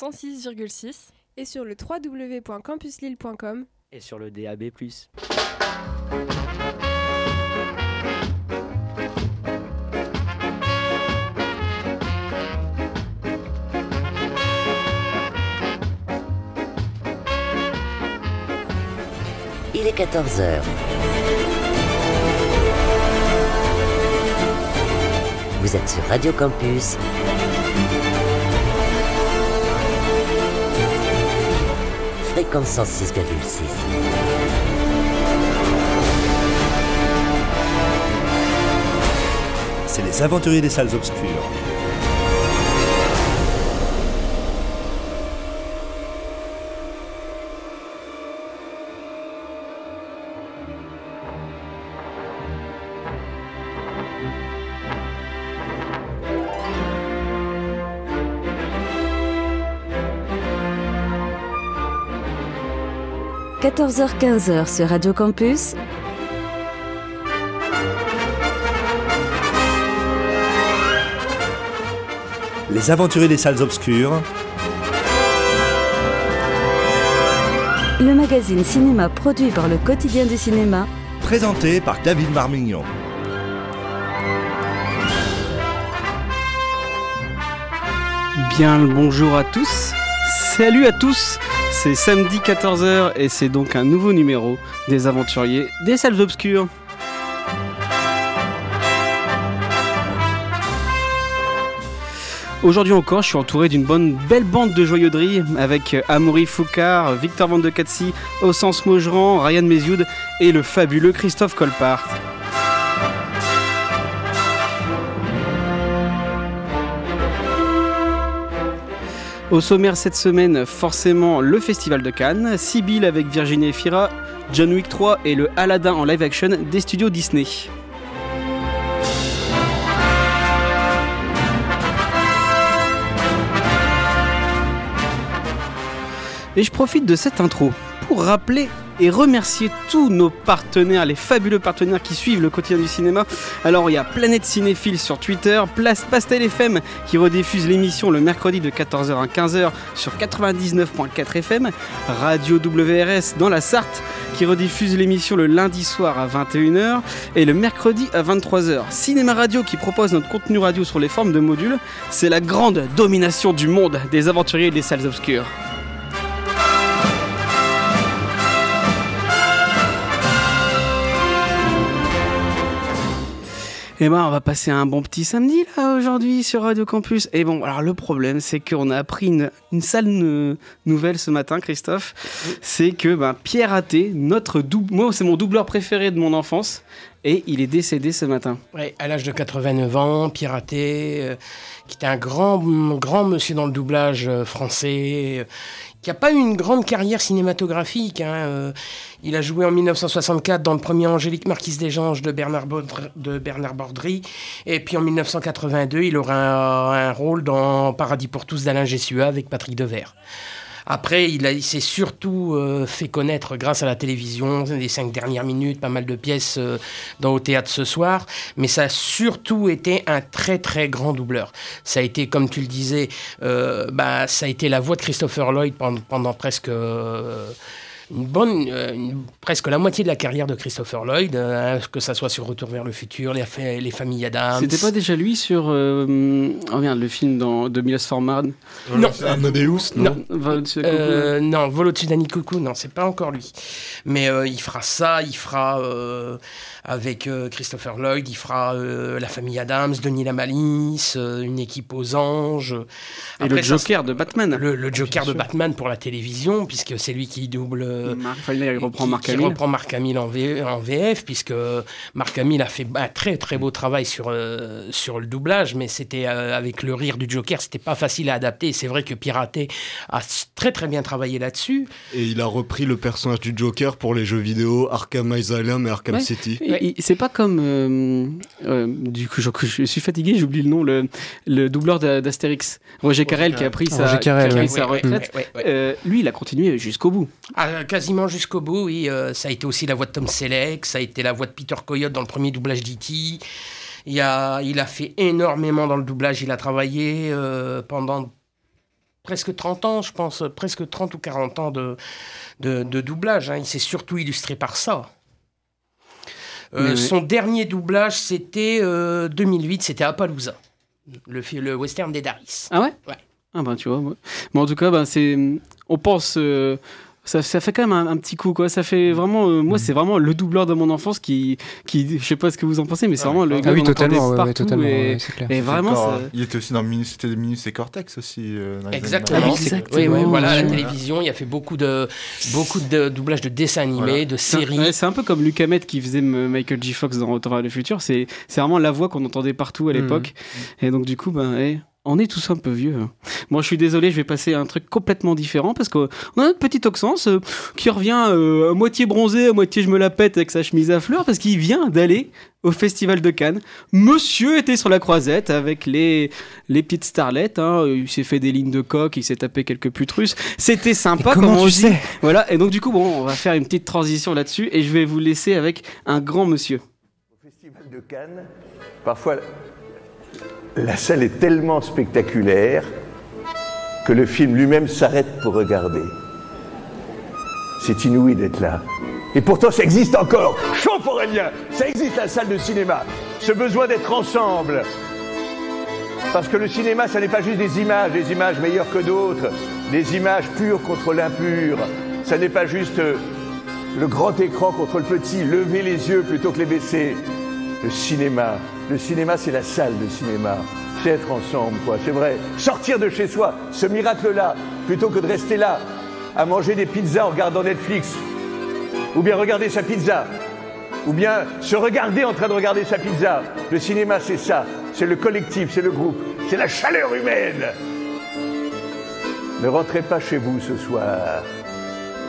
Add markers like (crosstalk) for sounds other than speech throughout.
106,6 et sur le www.campuslille.com et sur le DAB+. Il est 14 heures. Vous êtes sur Radio Campus. Fréquence 106,6. C'est les aventuriers des salles obscures. – 14h-15h sur Radio Campus, Les aventuriers des salles obscures. le magazine cinéma produit par le quotidien du cinéma, Présenté par David Marmignon. Bien le bonjour à tous. Salut à tous. C'est samedi 14h et c'est donc un nouveau numéro des aventuriers des salles obscures. Aujourd'hui encore, je suis entouré d'une bonne belle bande de joyauderie avec Amaury Foucard, Victor Van de Katsi, Ossens Maugeran, Ryan Mézioud et le fabuleux Christophe Colpart. Au sommaire cette semaine, forcément le Festival de Cannes, Sibyl avec Virginie Efira, John Wick 3 et le Aladdin en live action des studios Disney. Et je profite de cette intro pour rappeler et remercier tous nos partenaires, les fabuleux partenaires qui suivent le quotidien du cinéma. Alors il y a Planète Cinéphile sur Twitter, Place Pastel FM qui rediffuse l'émission le mercredi de 14h à 15h sur 99.4 FM, Radio WRS dans la Sarthe qui rediffuse l'émission le lundi soir à 21h et le mercredi à 23h. Cinéma Radio qui propose notre contenu radio sur les formes de modules, c'est la grande domination du monde des aventuriers et des salles obscures. Eh ben, on va passer un bon petit samedi là aujourd'hui sur Radio Campus. Et bon, alors le problème, c'est qu'on a appris une, une sale nou- nouvelle ce matin, Christophe. C'est que ben, Pierre Athé, notre double, moi c'est mon doubleur préféré de mon enfance, et il est décédé ce matin. Ouais, à l'âge de 89 ans, piraté, euh, qui était un grand, grand monsieur dans le doublage euh, français, euh, qui n'a pas eu une grande carrière cinématographique. hein, euh, il a joué en 1964 dans le premier Angélique Marquise des Anges de Bernard, Bordry. Et puis en 1982, il aura un, un rôle dans Paradis pour tous d'Alain Gessua avec Patrick Devers. Après, il, s'est surtout euh, fait connaître grâce à la télévision, les cinq dernières minutes, pas mal de pièces euh, dans Au théâtre ce soir, mais ça a surtout été un très très grand doubleur. Ça a été, comme tu le disais, euh, bah, ça a été la voix de Christopher Lloyd pendant, presque une bonne, euh, une- presque la moitié de la carrière de Christopher Lloyd, euh, que ça soit sur Retour vers le futur, les, les familles Adams. C'était pas déjà lui sur euh, oh merde, le film dans, de Milos Forman? Non. Amadeus, non, la Euh, non, Vol au-dessus d'Annie Coucou, non, c'est pas encore lui. Mais euh, il fera ça, il fera euh, avec euh, Christopher Lloyd, il fera euh, La famille Adams, Denis Lamalisse, euh, une équipe aux anges. Et le ça, Joker de Batman. le, le Joker de. Batman pour la télévision, puisque c'est lui qui double. Euh, Marc, enfin, là, il reprend qui- Marc qui Hamill. reprend Marc Hamill en, V- en VF, puisque Marc Hamill a fait un très très beau travail sur, euh, sur le doublage, mais c'était euh, avec le rire du Joker, c'était pas facile à adapter. Et C'est vrai que Piraté a très très bien travaillé là-dessus. Et il a repris le personnage du Joker pour les jeux vidéo Arkham Asylum et Arkham Ouais. City. Et- et C'est pas comme. euh, euh, du coup, je, je suis fatigué, j'oublie le nom, le, le doubleur d'A- d'Astérix, Roger Carrel, qui a pris sa, Roger Carrel, qui a pris ouais. sa Ouais, ouais, retraite. Euh, lui, il a continué jusqu'au bout. Ah, quasiment jusqu'au bout, oui. euh, ça a été aussi la voix de Tom Selleck, ça a été la voix de Peter Coyote dans le premier doublage d'E.T. Il a, il a fait énormément dans le doublage. Il a travaillé euh, pendant presque 30 ans, je pense, presque 30 ou 40 ans de, de, de doublage. hein. Il s'est surtout illustré par ça. Euh, oui. Son dernier doublage, c'était euh, 2008, c'était Appaloosa, le, western des Daris. Ah ouais? Ouais. Ah bah tu vois. ouais. Mais en tout cas, c'est, on pense, ça, ça fait quand même un, un petit coup quoi. Ça fait vraiment, euh, moi c'est vraiment le doubleur de mon enfance qui, qui, je sais pas ce que vous en pensez, mais c'est Ah, vraiment le ah gars Ah oui, totalement, ouais, totalement, et, ouais, c'est clair. et vraiment. Encore, ça- Il était aussi dans Minus, c'était Minus et Cortex aussi. euh, dans Exactement. années Ah, 90. exactement. Oui, oui, voilà, à la télévision, il a fait beaucoup de, beaucoup de doublages de dessins animés, Voilà. de C'est un- séries. ouais, c'est un peu comme Luc Hamet qui faisait Michael J. Fox dans Retour vers le futur. C'est c'est vraiment la voix qu'on entendait partout à Mhm. l'époque. Et donc, du coup, ben, on est tous un peu vieux. Moi, je suis désolé, je vais passer à un truc complètement différent parce qu'on a notre petit Oxens euh, qui revient euh, à moitié bronzé, à moitié je me la pète avec sa chemise à fleurs parce qu'il vient d'aller au Festival de Cannes. Monsieur était sur la croisette avec les, les petites starlettes. hein. Il s'est fait des lignes de coq, il s'est tapé quelques putes russes. C'était sympa, comment comme on tu dit. sais? Voilà, et donc du coup, bon, on va faire une petite transition là-dessus et je vais vous laisser avec un grand monsieur. Au Festival de Cannes, parfois la salle est tellement spectaculaire que le film lui-même s'arrête pour regarder. C'est inouï d'être là. Et pourtant, ça existe encore. Chauffe Aurélien, ça existe la salle de cinéma. Ce besoin d'être ensemble. Parce que le cinéma, ça n'est pas juste des images, des images meilleures que d'autres, des images pures contre l'impur. Ça n'est pas juste euh, le grand écran contre le petit, lever les yeux plutôt que les baisser. Le cinéma, le cinéma, c'est la salle de cinéma. C'est être ensemble, quoi, c'est vrai. Sortir de chez soi, ce miracle-là, plutôt que de rester là, à manger des pizzas en regardant Netflix, ou bien regarder sa pizza, ou bien se regarder en train de regarder sa pizza. Le cinéma, c'est ça, c'est le collectif, c'est le groupe, c'est la chaleur humaine. Ne rentrez pas chez vous ce soir.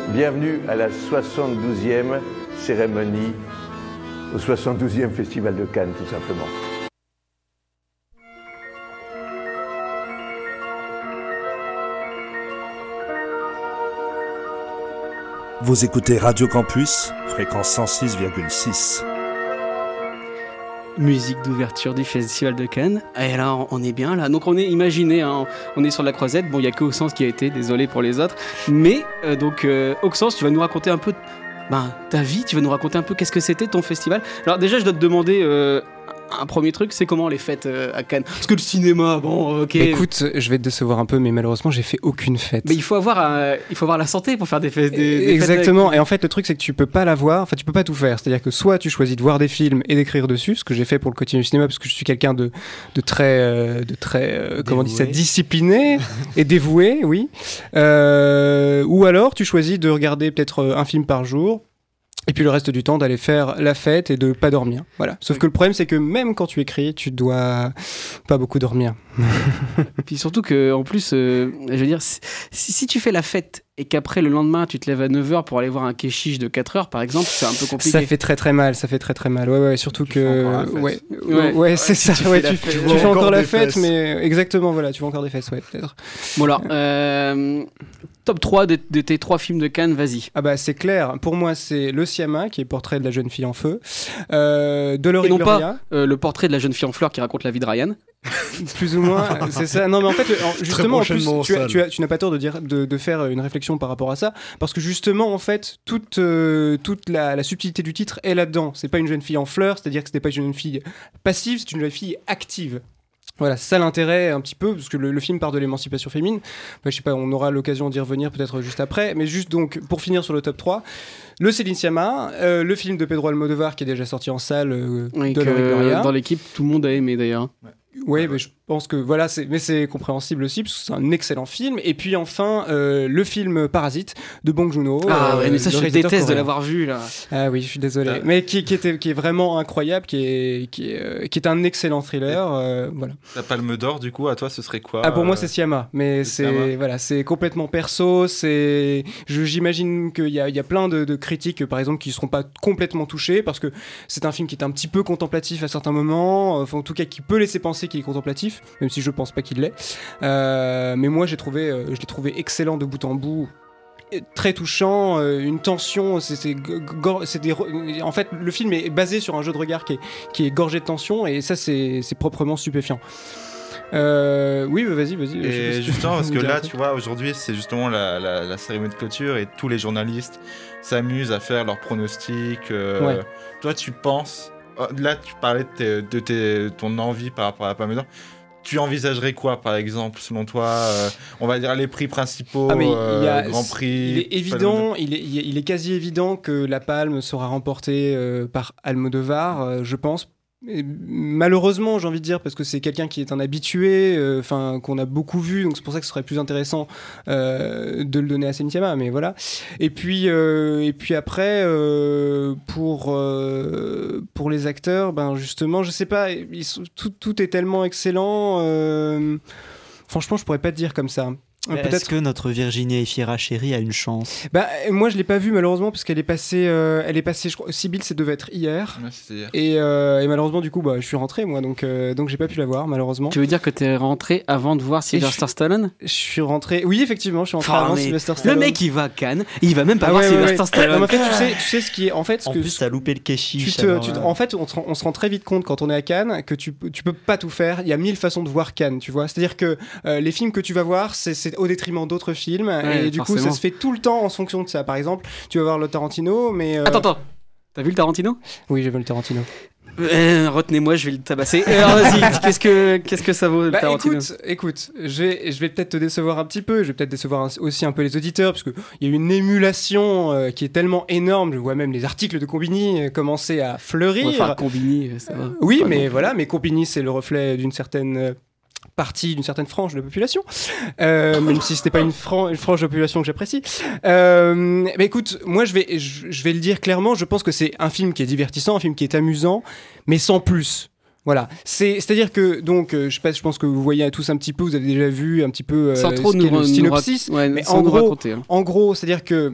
Bienvenue à la 72e cérémonie, au 72e Festival de Cannes, tout simplement. Vous écoutez Radio Campus, fréquence 106,6. Musique d'ouverture du Festival de Cannes. Et là, on est bien là. Donc on est, imaginez, hein, on est sur la croisette. Bon, il y a que Auxence qui a été, désolé pour les autres. Mais euh, donc, euh, Auxence, tu vas nous raconter un peu ben, ta vie, tu vas nous raconter un peu qu'est-ce que c'était ton festival? Alors déjà, je dois te demander euh, un premier truc, c'est comment les fêtes euh, à Cannes Parce que le cinéma, bon, ok. Bah, Écoute, je vais te décevoir un peu, mais malheureusement, j'ai fait aucune fête. mais il faut avoir, euh, il faut avoir la santé pour faire des fêtes. Des, des fêtes Exactement. Et en fait, le truc, c'est que tu peux pas la voir. Enfin, tu peux pas tout faire. C'est-à-dire que soit tu choisis de voir des films et d'écrire dessus, ce que j'ai fait pour le quotidien du cinéma, parce que je suis quelqu'un de, de très, euh, de très, euh, comment on dit ça, discipliné (laughs) et dévoué, oui. Euh, ou alors, tu choisis de regarder peut-être euh, un film par jour. Et puis le reste du temps d'aller faire la fête et de pas dormir. Voilà. Sauf que le problème c'est que même quand tu écris, tu dois pas beaucoup dormir. (laughs) Puis surtout que, en plus, euh, je veux dire, si, si tu fais la fête et qu'après le lendemain tu te lèves à 9h pour aller voir un kéchiche de 4h par exemple, c'est un peu compliqué. Ça fait très très mal, ça fait très très mal. Ouais ouais, surtout Tu que ouais Ouais. ouais, c'est ça. tu fais ouais, la tu, fête. tu Tu fais vois encore encore la fête, fesses. mais exactement voilà, tu vois encore des fesses, ouais peut-être. Bon alors, euh, top 3 de, de tes 3 films de Cannes, vas-y. Ah bah c'est clair. Pour moi c'est Le Siama qui est portrait de la jeune fille en feu, euh, Dolores Et non pas- Euh, le portrait de la jeune fille en fleurs qui raconte la vie de Ryan. (laughs) plus ou moins. c'est ça. Non mais en fait justement en plus, tu, as- salle. tu, as- tu n'as pas tort de dire de, de faire une réflexion par rapport à ça parce que justement en fait toute euh, toute la, la subtilité du titre est là-dedans. C'est pas une jeune fille en fleurs, c'est-à-dire que ce n'est pas une jeune fille passive, c'est une jeune fille active. Voilà, c'est ça l'intérêt un petit peu, parce que le, le film part de l'émancipation féminine. Bah, je sais pas, on aura l'occasion d'y revenir peut-être juste après. Mais juste donc, pour finir sur le top 3, le Céline Sciamma, euh, le film de Pedro Almodovar qui est déjà sorti en salle, euh, Et de que, Gloria. dans l'équipe, tout le monde a aimé d'ailleurs. Oui, mais je pense que voilà, c'est, mais c'est compréhensible aussi parce que c'est un excellent film. Et puis enfin, euh, le film Parasite de Bong Joon-ho. Ah euh, ouais, mais ça le je déteste de l'avoir vu là. Ah oui, je suis désolé, Ah. mais qui, qui était, qui est vraiment incroyable, qui est, qui est, euh, qui est un excellent thriller. euh, voilà. La Palme d'Or, du coup, à toi, ce serait quoi Ah pour moi euh, c'est Siama, mais c'est voilà, c'est complètement perso. C'est, je- j'imagine qu'il y a, il y a plein de, de critiques, par exemple, qui seront pas complètement touchées parce que c'est un film qui est un petit peu contemplatif à certains moments, enfin en tout cas qui peut laisser penser qu'il est contemplatif, même si je pense pas qu'il l'est. Euh, mais moi j'ai trouvé, euh, je l'ai trouvé excellent de bout en bout. Très touchant, euh, une tension, c'est, en fait le film est basé sur un jeu de regard qui est, qui est gorgé de tension et ça c'est, proprement stupéfiant. Euh, oui, vas-y, vas-y. Et justement, parce que là, tu vois, aujourd'hui, c'est justement la, la- la cérémonie de clôture et tous les journalistes s'amusent à faire leurs pronostics. euh, Ouais. Toi, tu penses. Oh, Là, tu parlais de, tes- de tes- ton envie par rapport à Palme d'Or. Tu envisagerais quoi, par exemple, selon toi euh, On va dire les prix principaux, Ah, mais il y euh, a- Grand Prix. Il est évident, il est, il est- quasi évident que la palme sera remportée euh, par Almodovar, je pense. Malheureusement, j'ai envie de dire, parce que c'est quelqu'un qui est un habitué, euh, enfin qu'on a beaucoup vu, donc c'est pour ça que ce serait plus intéressant euh, de le donner à Sentiama, mais voilà. Et puis, euh, et puis après, euh, pour, euh, pour les acteurs, ben justement, je sais pas, ils sont- tout, tout est tellement excellent. euh, franchement, je pourrais pas te dire comme ça. Euh, Est-ce que notre Virginie Efira chérie a une chance bah, moi, je l'ai pas vue malheureusement parce qu'elle est passée, euh, elle est passée, je crois, Sibyl, ça devait être hier. Ouais, c'était hier. Et, euh, et malheureusement, du coup, bah, je suis rentré moi, donc euh, donc j'ai pas pu la voir malheureusement. Tu veux dire que t'es rentré avant de voir Sylvester Stallone? Je suis rentré, oui, effectivement, je suis rentré Ah, avant Sylvester Le Stallone. mec, il va à Cannes, il va même pas Ah voir ouais, Sylvester ouais. Stallone. Non, en fait, tu sais, tu sais ce qui est, en fait, ce En que plus, t'as loupé le kéchiche. euh, en fait, on, se rend- on se rend très vite compte quand on est à Cannes que tu, tu peux pas tout faire. Il y a mille façons de voir Cannes, tu vois. C'est-à-dire que euh, les films que tu vas voir, c'est- c'est au détriment d'autres films. Ouais, et du coup, ça se fait tout le temps en fonction de ça. Par exemple, tu vas voir le Tarantino, mais. euh, Attends, attends. T'as vu le Tarantino? Oui, j'ai vu le Tarantino. Euh, Retenez-moi, je vais le tabasser. Euh, Alors vas-y, (laughs) qu'est-ce que, qu'est-ce que ça vaut le Bah, Tarantino? écoute, écoute, je vais, je vais peut-être te décevoir un petit peu, je vais peut-être décevoir un- aussi un peu les auditeurs, parce qu'il y a une émulation euh, qui est tellement énorme, je vois même les articles de Combini euh, commencer à fleurir. Enfin, Combini, ça va. Oui, mais voilà, mais Combini, c'est le reflet d'une certaine partie, d'une certaine frange de la population, Euh, même si c'était pas une, fran- une frange de la population que j'apprécie. Euh, mais écoute, moi, je vais, je, je vais le dire clairement, je pense que c'est un film qui est divertissant, un film qui est amusant, mais sans plus. Voilà, c'est c'est à dire que donc euh, je sais pas, je pense que vous voyez tous un petit peu, vous avez déjà vu un petit peu euh, Sans trop nous, le synopsis, ouais, mais sans en nous gros, raconter, hein. en gros, c'est-à-dire que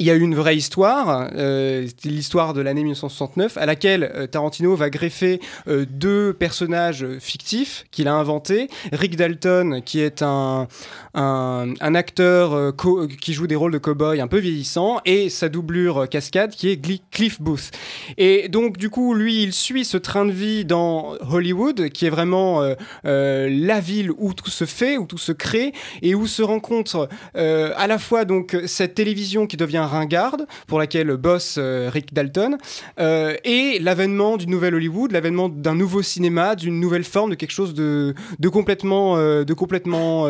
il y a eu une vraie histoire, euh, l'histoire de l'année 1969, à laquelle euh, Tarantino va greffer euh, deux personnages fictifs qu'il a inventés. Rick Dalton, qui est un, un, acteur qui joue des rôles de cow-boy un peu vieillissant, et sa doublure cascade, qui est Cliff Booth. Et donc, du coup, lui, il suit ce train de vie dans Hollywood, qui est vraiment la ville où tout se fait, où tout se crée, et où se rencontre à la fois donc cette télévision qui devient ringarde, pour laquelle bosse euh, Rick Dalton, euh, et l'avènement du nouvel Hollywood, l'avènement d'un nouveau cinéma, d'une nouvelle forme, de quelque chose de, de complètement, euh, de complètement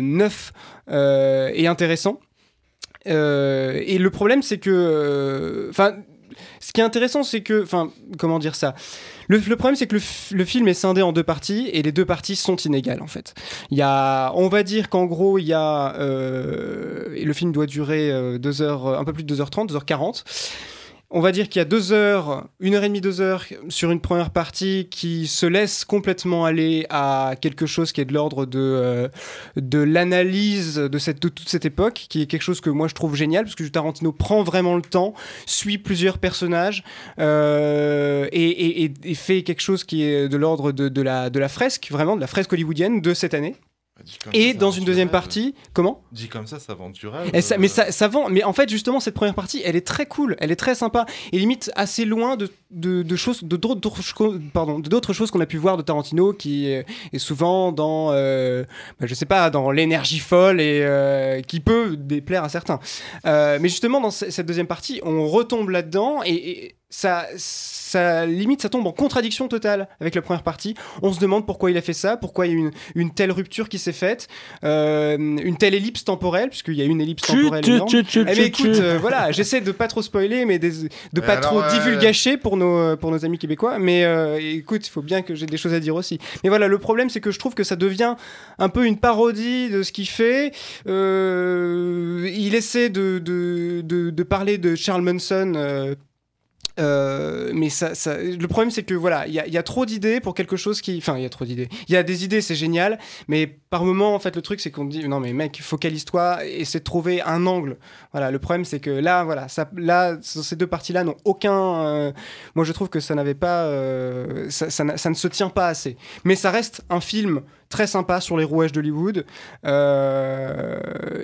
neuf et intéressant. Et le problème, c'est que, enfin, ce qui est intéressant, c'est que, enfin, comment dire ça? Le, le problème, c'est que le, le film est scindé en deux parties et les deux parties sont inégales en fait. Il y a, on va dire qu'en gros, il y a, euh, le film doit durer euh, deux heures, un peu plus de 2h30, 2h40. On va dire qu'il y a deux heures, une heure et demie, deux heures sur une première partie qui se laisse complètement aller à quelque chose qui est de l'ordre de, euh, de l'analyse de, cette, de toute cette époque, qui est quelque chose que moi je trouve génial, parce que Tarantino prend vraiment le temps, suit plusieurs personnages euh, et, fait quelque chose qui est de l'ordre de la, de la fresque, vraiment de la fresque hollywoodienne de cette année. Comme Et ça, dans une deuxième partie, comment Dit comme ça, ça vend du rêve. et ça, mais ça, ça vend. Mais en fait, justement, cette première partie, elle est très cool, elle est très sympa, et limite assez loin de, de, de choses, de d'autres, pardon, choses qu'on a pu voir de Tarantino, qui est, souvent dans, euh, bah, je sais pas, dans l'énergie folle et euh, qui peut déplaire à certains. Euh, mais justement, dans ce- cette deuxième partie, on retombe là-dedans et, et ça, ça limite, ça tombe en contradiction totale avec la première partie. On se demande pourquoi il a fait ça, pourquoi il y a une, une telle rupture qui s'est faite, euh, une telle ellipse temporelle, puisqu'il y a une ellipse temporelle chut, chut, chut, Eh ben, chut, écoute, euh, voilà, (laughs) j'essaie de pas trop spoiler, mais des- de Mais pas alors, trop euh, divulgacher pour nos, pour nos amis québécois. Mais euh, écoute, il faut bien que j'ai des choses à dire aussi. Mais voilà, le problème, c'est que je trouve que ça devient un peu une parodie de ce qu'il fait. Euh, il essaie de, de, de, de parler de Charles Manson. Euh, mais ça, le problème c'est que voilà, il y, a- trop d'idées pour quelque chose qui, enfin, il y a trop d'idées. Il y a des idées, c'est génial, mais par moment, en fait, le truc c'est qu'on dit non mais mec, focalise-toi et essaie de trouver un angle. Voilà, le problème c'est que là, voilà, là, ces deux parties-là n'ont aucun. euh, moi, je trouve que ça n'avait pas, euh, ça, ça ne se tient pas assez. Mais ça reste un film très sympa sur les rouages d'Hollywood.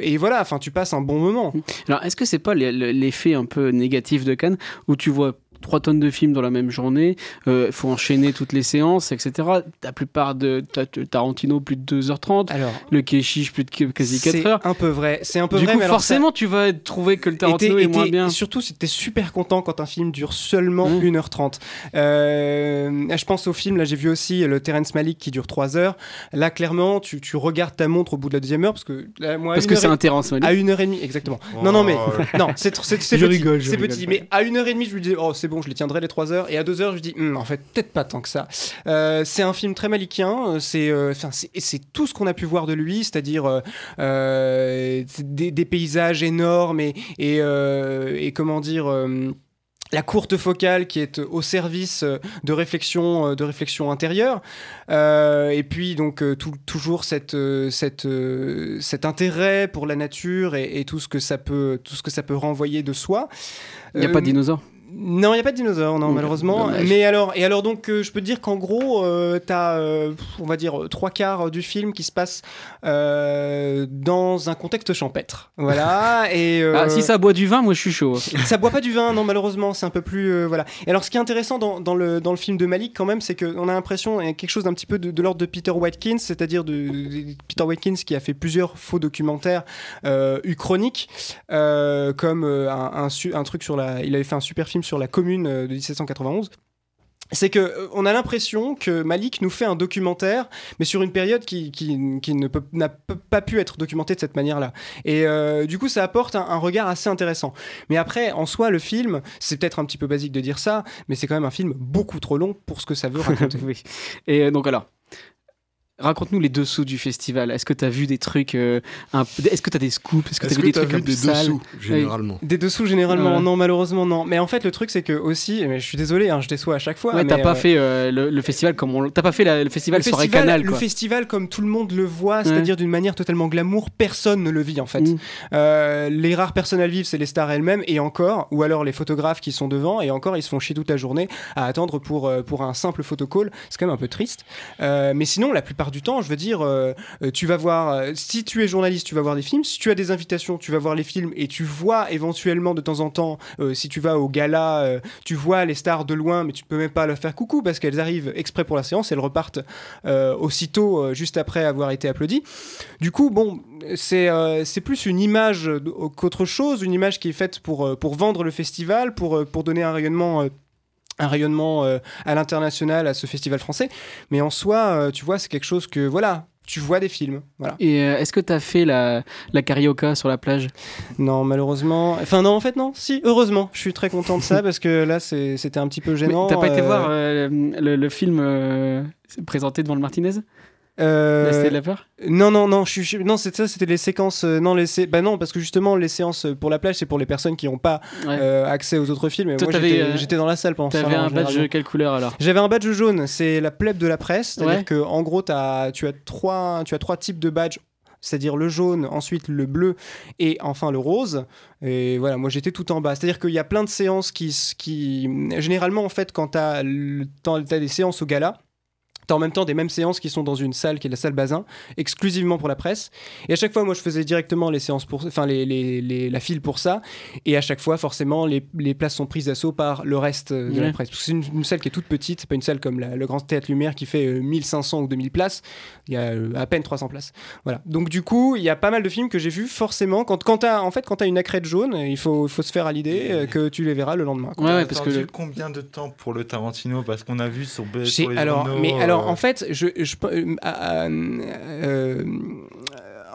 Et voilà, enfin, tu passes un bon moment. Alors, est-ce que c'est pas l'effet un peu négatif de Cannes où tu vois 3 tonnes de films dans la même journée. Il faut enchaîner toutes les séances, etc. La plupart de ta- de Tarantino, plus de 2h30. Alors, Le Keshish, plus de qu- quasi 4 c'est heures. un peu vrai. C'est un peu Du vrai, coup, mais alors ça- forcément, tu vas trouver que le Tarantino t'es- est moins t'es- bien. et surtout, t'es super content quand un film dure seulement Mm. 1h30. Euh, je pense au film, là j'ai vu aussi le Terrence Malick qui dure 3 heures. Là, clairement, tu, tu regardes ta montre au bout de la deuxième heure parce que là, moi, Parce que c'est un Terrence Malick. À une heure et demie, exactement. Non, non, mais Oh. non, c'est petit. rigole, je C'est rigole. petit, mais à une heure et demie, je lui dis, oh, c'est bon, je les tiendrai les 3 heures. Et à 2 heures, je dis, Hum, en fait, peut-être pas tant que ça. Euh, c'est un film très malikien. C'est euh, enfin, c'est tout ce qu'on a pu voir de lui, c'est-à-dire euh, euh, des, des paysages énormes et, et, euh, et comment dire. euh, la courte focale qui est au service euh, de réflexion, euh, de réflexion intérieure, Euh, et puis donc euh, tout- toujours cette, euh, cette, euh, cet intérêt pour la nature et, et tout ce que ça peut, tout ce que ça peut renvoyer de soi. Il n'y a Euh, pas de dinosaures. Non, il n'y a pas de dinosaures, non, malheureusement. dommage. Mais alors, et alors donc, euh, je peux te dire qu'en gros, tu as, on va dire, euh, trois quarts du film qui se passe euh, dans un contexte champêtre. Voilà. (laughs) et, euh, Ah, si ça boit du vin, moi je suis chaud. (laughs) ça boit pas du vin, non, malheureusement, c'est un peu plus. euh, voilà. Et alors, ce qui est intéressant dans, dans le, dans le film de Malik, quand même, c'est qu'on a l'impression, il y a quelque chose d'un petit peu de, de l'ordre de Peter Watkins, c'est-à-dire de, de- Peter Watkins qui a fait plusieurs faux documentaires euh, uchroniques, euh, comme euh, un, un truc sur la. Il avait fait un super film sur la commune euh, de 1791 c'est que euh, on a l'impression que Malik nous fait un documentaire, mais sur une période qui, qui, qui ne peut- n'a pas pu être documentée de cette manière-là. Et euh, du coup, ça apporte un, un regard assez intéressant. Mais après, en soi, le film, c'est peut-être un petit peu basique de dire ça, mais c'est quand même un film beaucoup trop long pour ce que ça veut (laughs) raconter. oui. Et donc alors, raconte-nous les dessous du festival. Est-ce que tu as vu des trucs euh, un Est-ce que tu as des scoops? Est-ce que tu as vu que des t'as trucs vu des sales? dessous, généralement? Des dessous, généralement, Ouais. non, malheureusement, non. Mais en fait, le truc, c'est que aussi, mais je suis désolé, hein, je déçois à chaque fois. Ouais, t'as pas euh, fait euh, le, le festival comme on. T'as pas fait la- le festival le soirée festival, canal le quoi. festival, comme tout le monde le voit, c'est-à-dire d'une manière totalement glamour, personne ne le vit en fait. Mm. Euh, les rares personnes à le vivre, c'est les stars elles-mêmes, et encore, ou alors les photographes qui sont devant, et encore, ils se font chier toute la journée à attendre pour, pour un simple photocall. C'est quand même un peu triste. Euh, mais sinon, la plupart du temps, je veux dire, euh, tu vas voir, euh, si tu es journaliste, tu vas voir des films, si tu as des invitations, tu vas voir les films, et tu vois éventuellement de temps en temps, euh, si tu vas au gala, tu vois les stars de loin, mais tu peux même pas leur faire coucou parce qu'elles arrivent exprès pour la séance, elles repartent aussitôt, juste après avoir été applaudies. Du coup, bon, c'est c'est plus une image qu'autre chose, une image qui est faite pour, pour vendre le festival, pour, pour donner un rayonnement. Un rayonnement euh, à l'international à ce festival français. Mais en soi euh, tu vois c'est quelque chose que voilà tu vois des films. Voilà. Et euh, est-ce que t'as fait la, la carioca sur la plage? Non malheureusement. Enfin non en fait non. Si heureusement. Je suis très content de ça (laughs) parce que là c'était un petit peu gênant T'as pas été voir le, le film présenté devant le Martinez? Euh, Cité de la peur Non, non, non, je, je- non, c'est ça, c'était les séquences. euh, non, les sé- bah non, parce que justement, les séances pour la plage, c'est pour les personnes qui n'ont pas Ouais. euh, accès aux autres films. Et Toi, moi, j'étais euh, dans la salle pendant T'avais un badge quelle couleur alors? J'avais un badge jaune, c'est la plèbe de la presse, c'est-à-dire Ouais. que en gros, as, tu, as trois, tu as trois types de badges. C'est-à-dire le jaune, ensuite le bleu et enfin le rose. Et voilà, moi j'étais tout en bas. C'est-à-dire qu'il y a plein de séances qui. qui généralement, en fait, quand tu as, des séances au gala, T'as en même temps des mêmes séances qui sont dans une salle qui est la salle Bazin, exclusivement pour la presse. Et à chaque fois, moi, je faisais directement les séances pour, enfin, les, les- les- la file pour ça. Et à chaque fois, forcément, les, les places sont prises d'assaut par le reste euh, de Ouais. la presse. Parce que c'est une, une salle qui est toute petite, c'est pas une salle comme la- le Grand Théâtre Lumière qui fait euh, 1500 ou 2000 places. Il y a euh, à peine 300 places. Voilà. Donc du coup, il y a pas mal de films que j'ai vus forcément. Quand, quand t'as, en fait, quand t'as une accrète jaune, il faut, faut se faire à l'idée euh, que tu les verras le lendemain. Ouais, ouais, parce que combien de temps pour le Tarantino? Parce qu'on a vu sur, sur les alors, journaux, mais alors euh, en fait, je, je- euh, euh,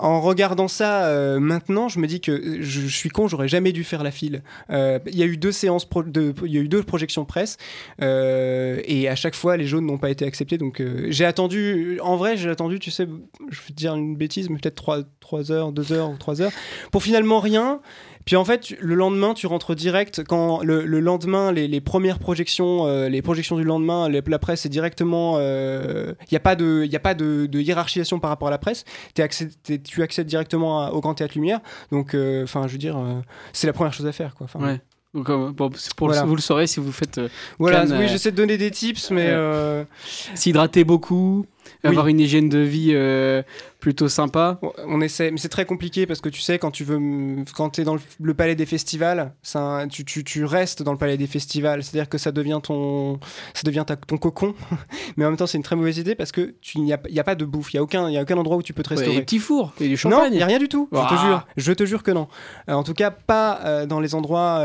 en regardant ça euh, maintenant, je me dis que je, je suis con, j'aurais jamais dû faire la file. Euh, Il y a eu deux séances, de, il y a eu deux projections presse, euh, et à chaque fois les jaunes n'ont pas été acceptés. Donc j'ai attendu, en vrai, j'ai attendu, tu sais, je vais te dire une bêtise, mais peut-être 3, 3 heures, 2 heures ou 3 heures, pour finalement rien. Puis en fait, le lendemain, tu rentres direct. Quand le, le lendemain, les, les premières projections, euh, les projections du lendemain, les- la presse est directement. Il n'y a pas de, y a pas de, de hiérarchisation par rapport à la presse. Accès- tu accèdes directement à- au Grand Théâtre Lumière. Donc, euh, enfin, je veux dire, euh, c'est la première chose à faire, quoi. Ouais. Donc, euh, bon, c'est pour le- vous le saurez si vous faites. euh, Voilà. Cannes, oui, euh, j'essaie de donner des tips, mais. euh, S'hydrater beaucoup. Oui. avoir une hygiène de vie euh, plutôt sympa. On essaie, mais c'est très compliqué parce que tu sais, quand tu veux, quand tu es dans le, le palais des festivals, un- tu, tu, tu restes dans le palais des festivals, c'est-à-dire que ça devient ton, ça devient ta- ton cocon, (laughs) mais en même temps, c'est une très mauvaise idée parce que tu n'y a, pas de bouffe, il y a aucun, il y a aucun endroit où tu peux te Ouais, restaurer. et petit four et du Non, champagne. il n'y a rien du tout, je te jure. Je te jure que non. Euh, en tout cas, pas euh, dans les endroits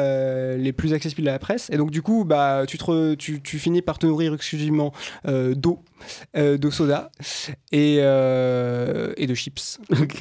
les plus accessibles à la presse. Et donc, du coup, bah, tu, te re- tu, tu finis par te nourrir exclusivement d'eau, euh, d'eau soda et, euh, et de chips.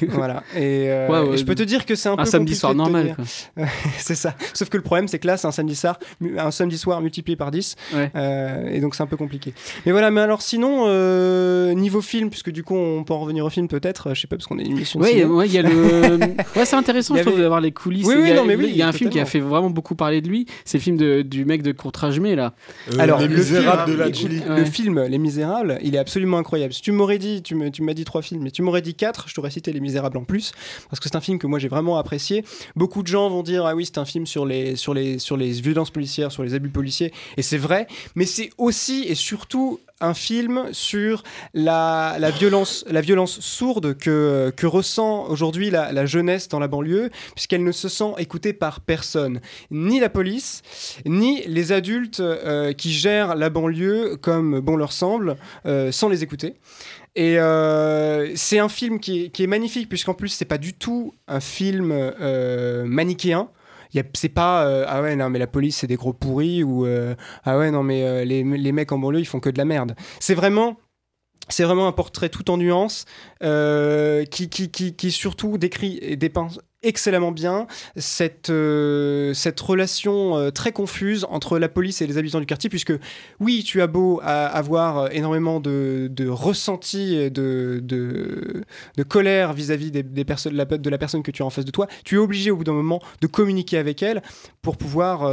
Voilà. Et, euh, Ouais, ouais, et je peux te dire que c'est un, un peu samedi soir de normal, (laughs) c'est ça. Sauf que le problème, c'est que là, c'est un samedi soir, un samedi soir multiplié par 10. Ouais. Euh, et donc, c'est un peu compliqué. Mais voilà, mais alors sinon, euh, niveau film, puisque du coup, on peut en revenir au film peut-être, je sais pas, parce qu'on est une émission de Ouais, il y a le. (laughs) Ouais, c'est intéressant, y je trouve, avait- d'avoir les coulisses. Oui, Il oui, y a, non, mais oui, il y a un film qui a fait vraiment beaucoup parler de lui. C'est le film de- du mec de Courtrajmé, là. Euh, Alors, Les le Misérables film, de la Julie. Le film Les Misérables, il est absolument incroyable. Si tu m'aurais dit, tu m'as dit trois films, mais tu m'aurais dit quatre, je t'aurais cité Les Misérables en plus, parce que c'est un film que moi j'ai vraiment apprécié. Beaucoup de gens vont dire ah oui c'est un film sur les sur les sur les violences policières, sur les abus policiers, et c'est vrai, mais c'est aussi et surtout un film sur la, violence la violence sourde que, que ressent aujourd'hui la, jeunesse dans la banlieue puisqu'elle ne se sent écoutée par personne. Ni la police ni les adultes euh, qui gèrent la banlieue comme bon leur semble euh, sans les écouter. Et euh, c'est un film qui est, qui est magnifique puisqu'en plus c'est pas du tout un film manichéen c'est pas euh, ah ouais non mais la police c'est des gros pourris ou euh, ah ouais non mais euh, les, les mecs en banlieue ils font que de la merde. C'est vraiment c'est vraiment un portrait tout en nuances qui, qui, qui, qui surtout décrit et dépeint excellemment bien cette, euh, cette relation euh, très confuse entre la police et les habitants du quartier, puisque oui, tu as beau avoir euh, énormément de, de ressentis, et de, de, de colère vis-à-vis des, des de la, personne que tu as en face de toi, tu es obligé au bout d'un moment de communiquer avec elle pour pouvoir,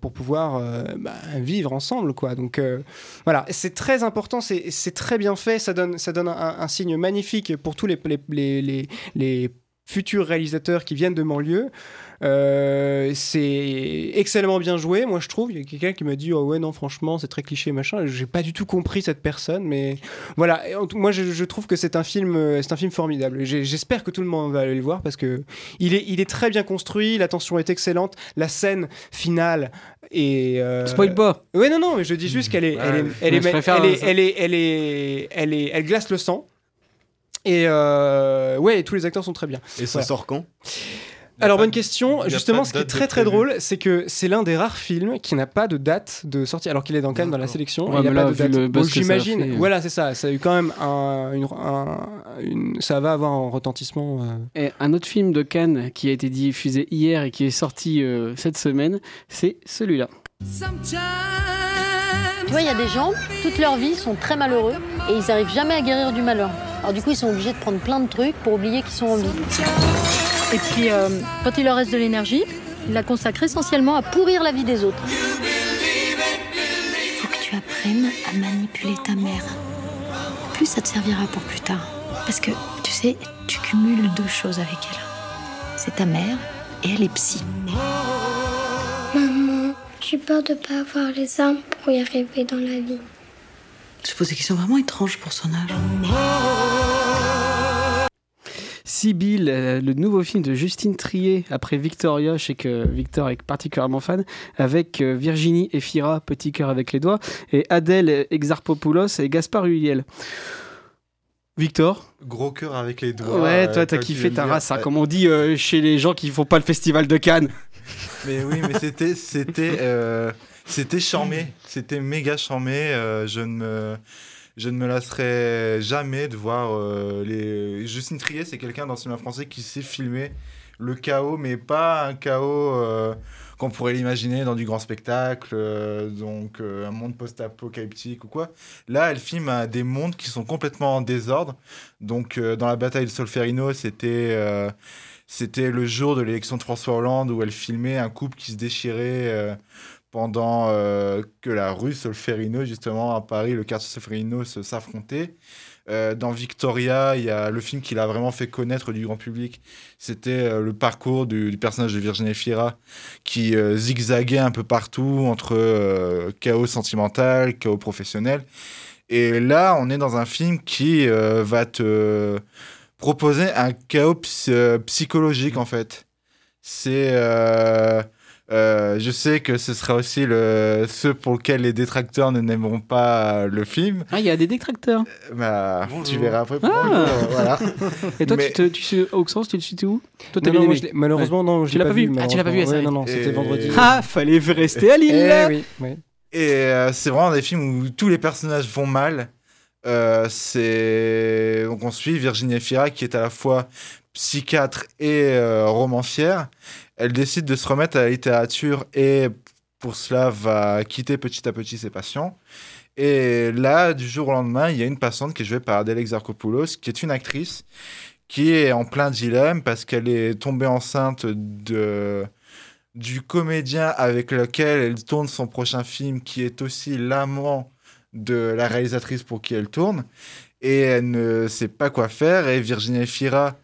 pour pouvoir bah, vivre ensemble. Quoi. Donc voilà, c'est très important, c'est très bien fait, ça donne, ça donne un, signe magnifique pour tous les, les, les- les futurs réalisateurs qui viennent de banlieue. Euh, c'est excellemment bien joué, moi je trouve. Il y a quelqu'un qui m'a dit Oh ouais, non, franchement, c'est très cliché, machin. J'ai pas du tout compris cette personne, mais voilà. Et en tout- moi je, je trouve que c'est un film, euh, c'est un film formidable. J'espère que tout le monde va aller le voir parce que il est, il est très bien construit, la tension est excellente, la scène finale est. euh, Spoil pas. Ouais, non, non, mais je dis juste qu'elle elle elle elle est, elle est, elle glace le sang. Et euh, ouais, tous les acteurs sont très bien. Et ça Voilà. sort quand? Alors bonne question. Justement, ce qui est très très drôle, c'est que c'est l'un des rares films qui n'a pas de date de sortie, alors qu'il est dans, même dans la sélection. Ouais, il n'y a pas de date. Bon, J'imagine. fait, euh. Voilà, c'est ça. Ça a eu quand même un, une, un- une- ça va avoir un retentissement. euh. Et un autre film de Cannes qui a été diffusé hier et qui est sorti euh, cette semaine, c'est celui-là. Tu vois, il y a des gens, toute leur vie, sont très malheureux et ils n'arrivent jamais à guérir du malheur. Alors du coup, ils sont obligés de prendre plein de trucs pour oublier qu'ils sont en vie. Et puis, euh, quand il leur reste de l'énergie, ils la consacrent essentiellement à pourrir la vie des autres. Faut que tu apprennes à manipuler ta mère. Plus, ça te servira pour plus tard. Parce que, tu sais, tu cumules deux choses avec elle. C'est ta mère et elle est psy. J'ai peur de pas avoir les armes pour y arriver dans la vie. Je pose des questions vraiment étranges pour son âge. Sibyl, euh, le nouveau film de Justine Trier après Victoria, je sais que Victor est particulièrement fan, avec euh, Virginie Efira, Petit cœur avec les doigts, et Adèle Exarchopoulos et Gaspard Huliel. Victor? Gros cœur avec les doigts. Ouais, euh, toi t'as comme tu kiffé ta race, hein, comme on dit euh, chez les gens qui font pas le festival de Cannes. Mais oui, mais c'était c'était euh, c'était charmé, c'était méga charmé. euh, je ne me je ne me lasserai jamais de voir euh, les. Justine Trier, c'est quelqu'un dans le cinéma français qui sait filmer le chaos, mais pas un chaos qu'on pourrait l'imaginer dans du grand spectacle, donc un monde post-apocalyptique ou quoi. Là, elle filme des mondes qui sont complètement en désordre. Donc, dans la bataille de Solferino, c'était c'était le jour de l'élection de François Hollande où elle filmait un couple qui se déchirait euh, pendant euh, que la rue Solferino, justement, à Paris, le quartier Solferino s'affrontait. Euh, dans Victoria, il y a le film qui l'a vraiment fait connaître du grand public. C'était le parcours du, personnage de Virginie Fira qui euh, zigzaguait un peu partout entre chaos sentimental, chaos professionnel. Et là, on est dans un film qui va te proposer un chaos euh, psychologique, en fait. C'est. euh, euh, je sais que ce sera aussi le, ceux pour lesquels les détracteurs ne n'aimeront pas le film. Ah, il y a des détracteurs. Bah, tu verras après. Ah. Voilà. Et toi, Mais- tu, te, tu sais, Auxence, tu le situes où? Toi, t'as bien moi, malheureusement, non, je Tu l'ai l'as pas pas vu vu, Ah, tu l'as pas vu, ça Ouais, non, non, c'était Et- vendredi. Ah, fallait rester à Lille. Eh oui, oui. Et euh, c'est vraiment des films où tous les personnages vont mal. Euh, c'est donc on suit Virginie Efira qui est à la fois psychiatre et euh, romancière. Elle décide de se remettre à la littérature et pour cela va quitter petit à petit ses patients. Et là, du jour au lendemain, il y a une patiente qui est jouée par Adèle Exarchopoulos, qui est une actrice qui est en plein dilemme parce qu'elle est tombée enceinte de du comédien avec lequel elle tourne son prochain film, qui est aussi l'amant de la réalisatrice pour qui elle tourne. Et elle ne sait pas quoi faire. Et Virginie Fira,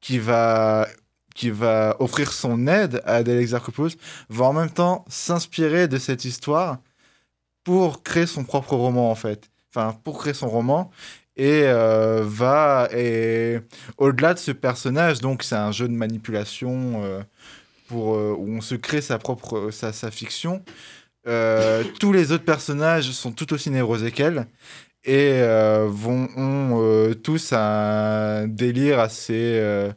qui va, qui va offrir son aide à Adèle Exarchopoulos, va en même temps s'inspirer de cette histoire pour créer son propre roman, en fait. Enfin, pour créer son roman. Et euh, va. Et au-delà de ce personnage, donc c'est un jeu de manipulation. euh, pour, euh, où on se crée sa propre sa, sa fiction. Euh, tous les autres personnages sont tout aussi névrosés qu'elle et euh, vont, ont euh, tous un délire assez, euh,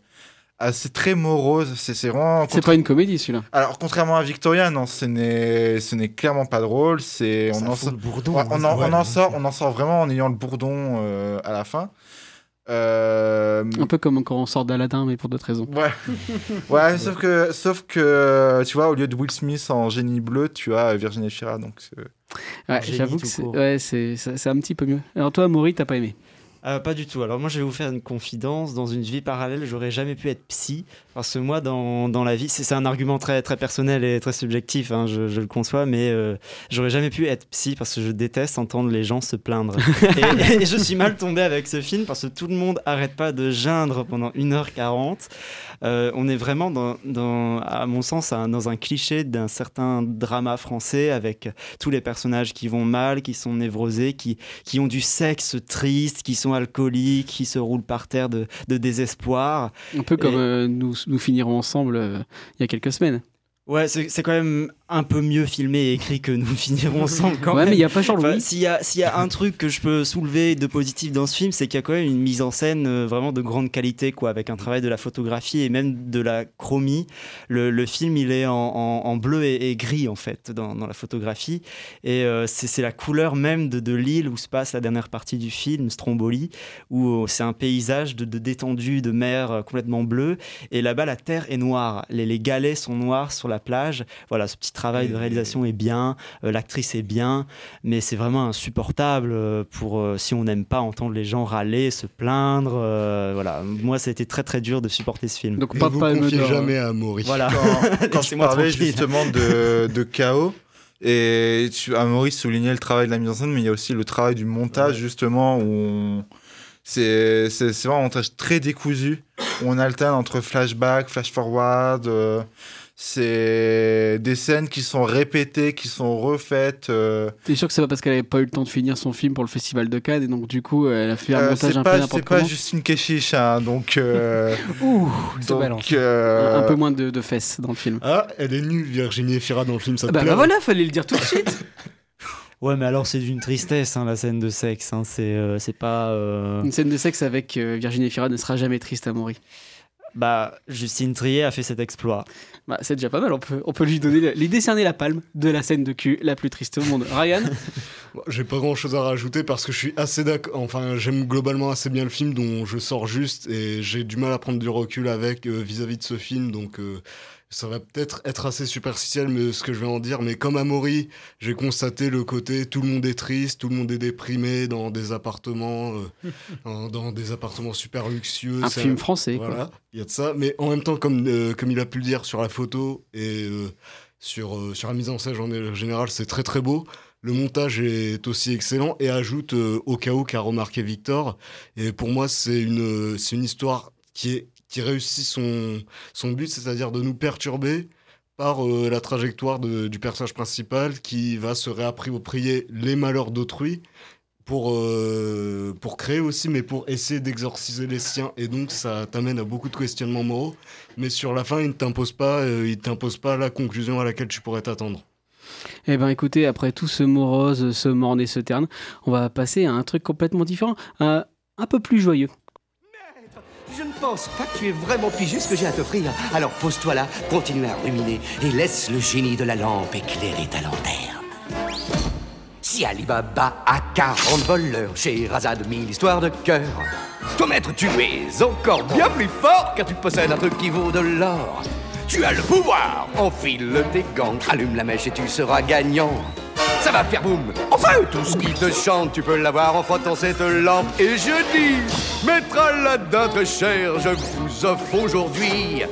assez très morose. C'est c'est vraiment. C'est pas une comédie, celui-là. Alors, contrairement à Victoria, non, ce n'est, ce n'est clairement pas drôle. On, en sort, bourdon, Ouais, hein, on, en, ouais. on en sort, on en sort vraiment en ayant le bourdon euh, à la fin. Euh, Un peu comme quand on sort d'Aladin, mais pour d'autres raisons. Ouais. (laughs) Ouais, sauf que, sauf que, tu vois, au lieu de Will Smith en génie bleu, tu as Virginie Fira, donc. Ouais, Génie j'avoue que c'est ouais, un petit peu mieux. Alors toi, Maury, t'as pas aimé Euh, pas du tout. Alors moi, je vais vous faire une confidence. Dans une vie parallèle, j'aurais jamais pu être psy. Parce que moi, dans, dans la vie, c'est un argument très, très personnel et très subjectif, hein, je, je le conçois, mais euh, j'aurais jamais pu être psy parce que je déteste entendre les gens se plaindre. (laughs) et, et je suis mal tombé avec ce film parce que tout le monde arrête pas de geindre pendant 1h40. Euh, on est vraiment, dans, dans- à mon sens, dans un cliché d'un certain drama français avec tous les personnages qui vont mal, qui sont névrosés, qui, qui ont du sexe triste, qui sont alcooliques, qui se roulent par terre de, de désespoir. Un peu comme Et- euh, nous, nous finirons ensemble euh, il y a quelques semaines. Ouais, c'est c'est quand même un peu mieux filmé et écrit que nous (laughs) finirons ensemble quand Ouais, même. mais il y a pas Jean-Louis. Enfin, S'il y, a- s'il y a un truc que je peux soulever de positif dans ce film, c'est qu'il y a quand même une mise en scène euh, vraiment de grande qualité, quoi, avec un travail de la photographie et même de la chromie. Le, le film, il est en, en- en bleu et, et gris, en fait, dans, dans la photographie. Et euh, c'est c'est la couleur même de, de l'île où se passe la dernière partie du film, Stromboli, où euh, c'est un paysage de, de détendu, de mer euh, complètement bleu. Et là-bas, la terre est noire. Les, les galets sont noirs sur la plage. Voilà, ce petit travail de réalisation est bien. euh, L'actrice est bien. Mais c'est vraiment insupportable euh, pour euh, si on n'aime pas entendre les gens râler, se plaindre. euh, voilà, moi, ça a été très très dur de supporter ce film. Donc Ne pas confiez d'Or. jamais à Maury. Voilà. Quand, (laughs) quand je parlais tranquille. justement de, de chaos, et tu, à Maurice soulignait le travail de la mise en scène, mais il y a aussi le travail du montage, justement, où on- c'est c'est- c'est vraiment un montage très décousu, où on alterne entre flashback, flash forward. euh, c'est des scènes qui sont répétées, qui sont refaites. euh, T'es sûr que c'est pas parce qu'elle avait pas eu le temps de finir son film pour le festival de Cannes et donc du coup elle a fait un euh, montage c'est un pas, peu c'est n'importe pas comment Justine Keshish, hein, donc. euh, (laughs) Ouh, ça donc, balance. euh, Un peu moins de, de fesses dans le film. Ah, elle est nulle, Virginie Efira dans le film, ça te bah, plaît bah voilà, fallait le dire tout de suite. (laughs) Ouais, mais alors c'est d'une tristesse, hein, la scène de sexe. hein, c'est euh, c'est pas. euh, Une scène de sexe avec euh, Virginie Fira ne sera jamais triste à Maury. Bah, Justine Trier a fait cet exploit. Bah, c'est déjà pas mal, on peut, on peut lui donner, lui décerner la palme de la scène de cul la plus triste au monde. Ryan (laughs) Bon, J'ai pas grand chose à rajouter parce que je suis assez d'accord. Enfin, j'aime globalement assez bien le film dont je sors juste et j'ai du mal à prendre du recul avec euh, vis-à-vis de ce film. Donc, euh, ça va peut-être être assez superficiel, mais ce que je vais en dire. Mais comme Amaury, j'ai constaté le côté tout le monde est triste, tout le monde est déprimé dans des appartements, euh, (laughs) dans, dans des appartements super luxueux. Un film français, quoi. Voilà, il y a de ça. Mais en même temps, comme, euh, comme il a pu le dire sur la photo et euh, sur, sur la mise en scène en général, c'est très très beau. Le montage est aussi excellent et ajoute au où qu'a remarqué Victor. Et pour moi, c'est une, c'est une histoire qui, est, qui réussit son, son but, c'est-à-dire de nous perturber par euh, la trajectoire du personnage principal qui va se réapproprier les malheurs d'autrui pour, euh, pour créer aussi, mais pour essayer d'exorciser les siens. Et donc, ça t'amène à beaucoup de questionnements moraux. Mais sur la fin, il ne t'impose pas, euh, il t'impose pas la conclusion à laquelle tu pourrais t'attendre. Eh ben écoutez, après tout ce morose, ce morne et ce terne, on va passer à un truc complètement différent, un peu plus joyeux. Je ne pense pas que tu aies vraiment pigé ce que j'ai à t'offrir. Alors pose-toi là, continue à ruminer et laisse le génie de la lampe éclairer ta lanterne. Si Alibaba a 40 voleurs, Sherazade mille histoires de cœur, toi maître tu es encore bien plus fort car tu possèdes un truc qui vaut de l'or. Tu as le pouvoir, enfile tes gants, allume la mèche et tu seras gagnant. Ça va faire boum, enfin tout ce qui te chante, tu peux l'avoir en frottant cette lampe. Et je dis, maître Aladdin très cher, je vous offre aujourd'hui